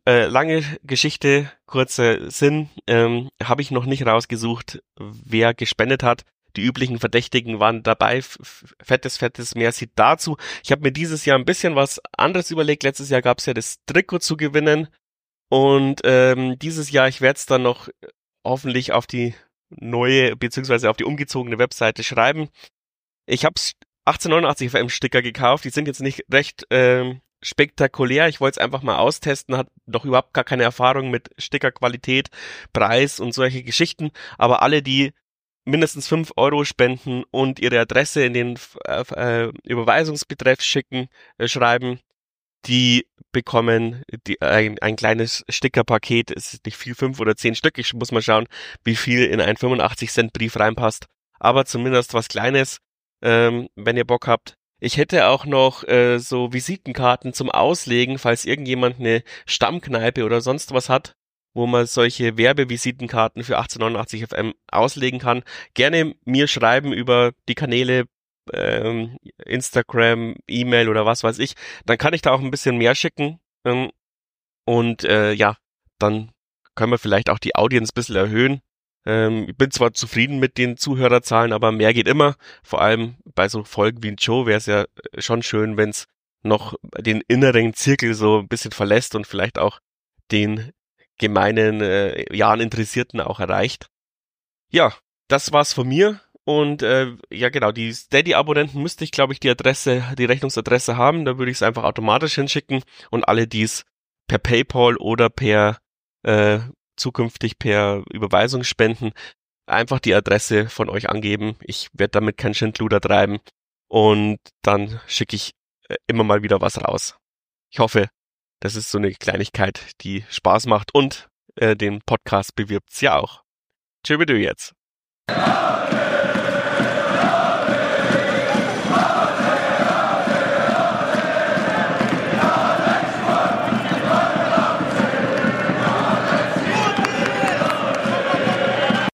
äh, lange Geschichte, kurzer Sinn, ähm, habe ich noch nicht rausgesucht, wer gespendet hat. Die üblichen Verdächtigen waren dabei. Fettes, fettes Merci dazu. Ich habe mir dieses Jahr ein bisschen was anderes überlegt. Letztes Jahr gab es ja das Trikot zu gewinnen. Und ähm, dieses Jahr, ich werde es dann noch hoffentlich auf die neue, beziehungsweise auf die umgezogene Webseite schreiben. Ich habe 1889 FM Sticker gekauft. Die sind jetzt nicht recht ähm, spektakulär. Ich wollte es einfach mal austesten, hat doch überhaupt gar keine Erfahrung mit Stickerqualität, Preis und solche Geschichten. Aber alle, die mindestens fünf Euro spenden und ihre Adresse in den äh, äh, Überweisungsbetreff schicken, äh, schreiben, die bekommen die, ein, ein kleines Stickerpaket. Es ist nicht viel, fünf oder zehn Stück. Ich muss mal schauen, wie viel in einen 85 Cent Brief reinpasst. Aber zumindest was Kleines, ähm, wenn ihr Bock habt. Ich hätte auch noch äh, so Visitenkarten zum Auslegen, falls irgendjemand eine Stammkneipe oder sonst was hat wo man solche Werbevisitenkarten für 1889 FM auslegen kann. Gerne mir schreiben über die Kanäle ähm, Instagram, E-Mail oder was weiß ich. Dann kann ich da auch ein bisschen mehr schicken. Ähm, und äh, ja, dann können wir vielleicht auch die Audience ein bisschen erhöhen. Ähm, ich bin zwar zufrieden mit den Zuhörerzahlen, aber mehr geht immer. Vor allem bei so Folgen wie ein Joe wäre es ja schon schön, wenn es noch den inneren Zirkel so ein bisschen verlässt und vielleicht auch den gemeinen, äh, ja, Interessierten auch erreicht. Ja, das war's von mir. Und äh, ja genau, die Steady-Abonnenten müsste ich, glaube ich, die Adresse, die Rechnungsadresse haben. Da würde ich es einfach automatisch hinschicken. Und alle, die es per PayPal oder per äh, zukünftig per Überweisung spenden, einfach die Adresse von euch angeben. Ich werde damit kein Schindluder treiben. Und dann schicke ich äh, immer mal wieder was raus. Ich hoffe, das ist so eine Kleinigkeit, die Spaß macht und äh, den Podcast bewirbt's ja auch. Tschüss jetzt.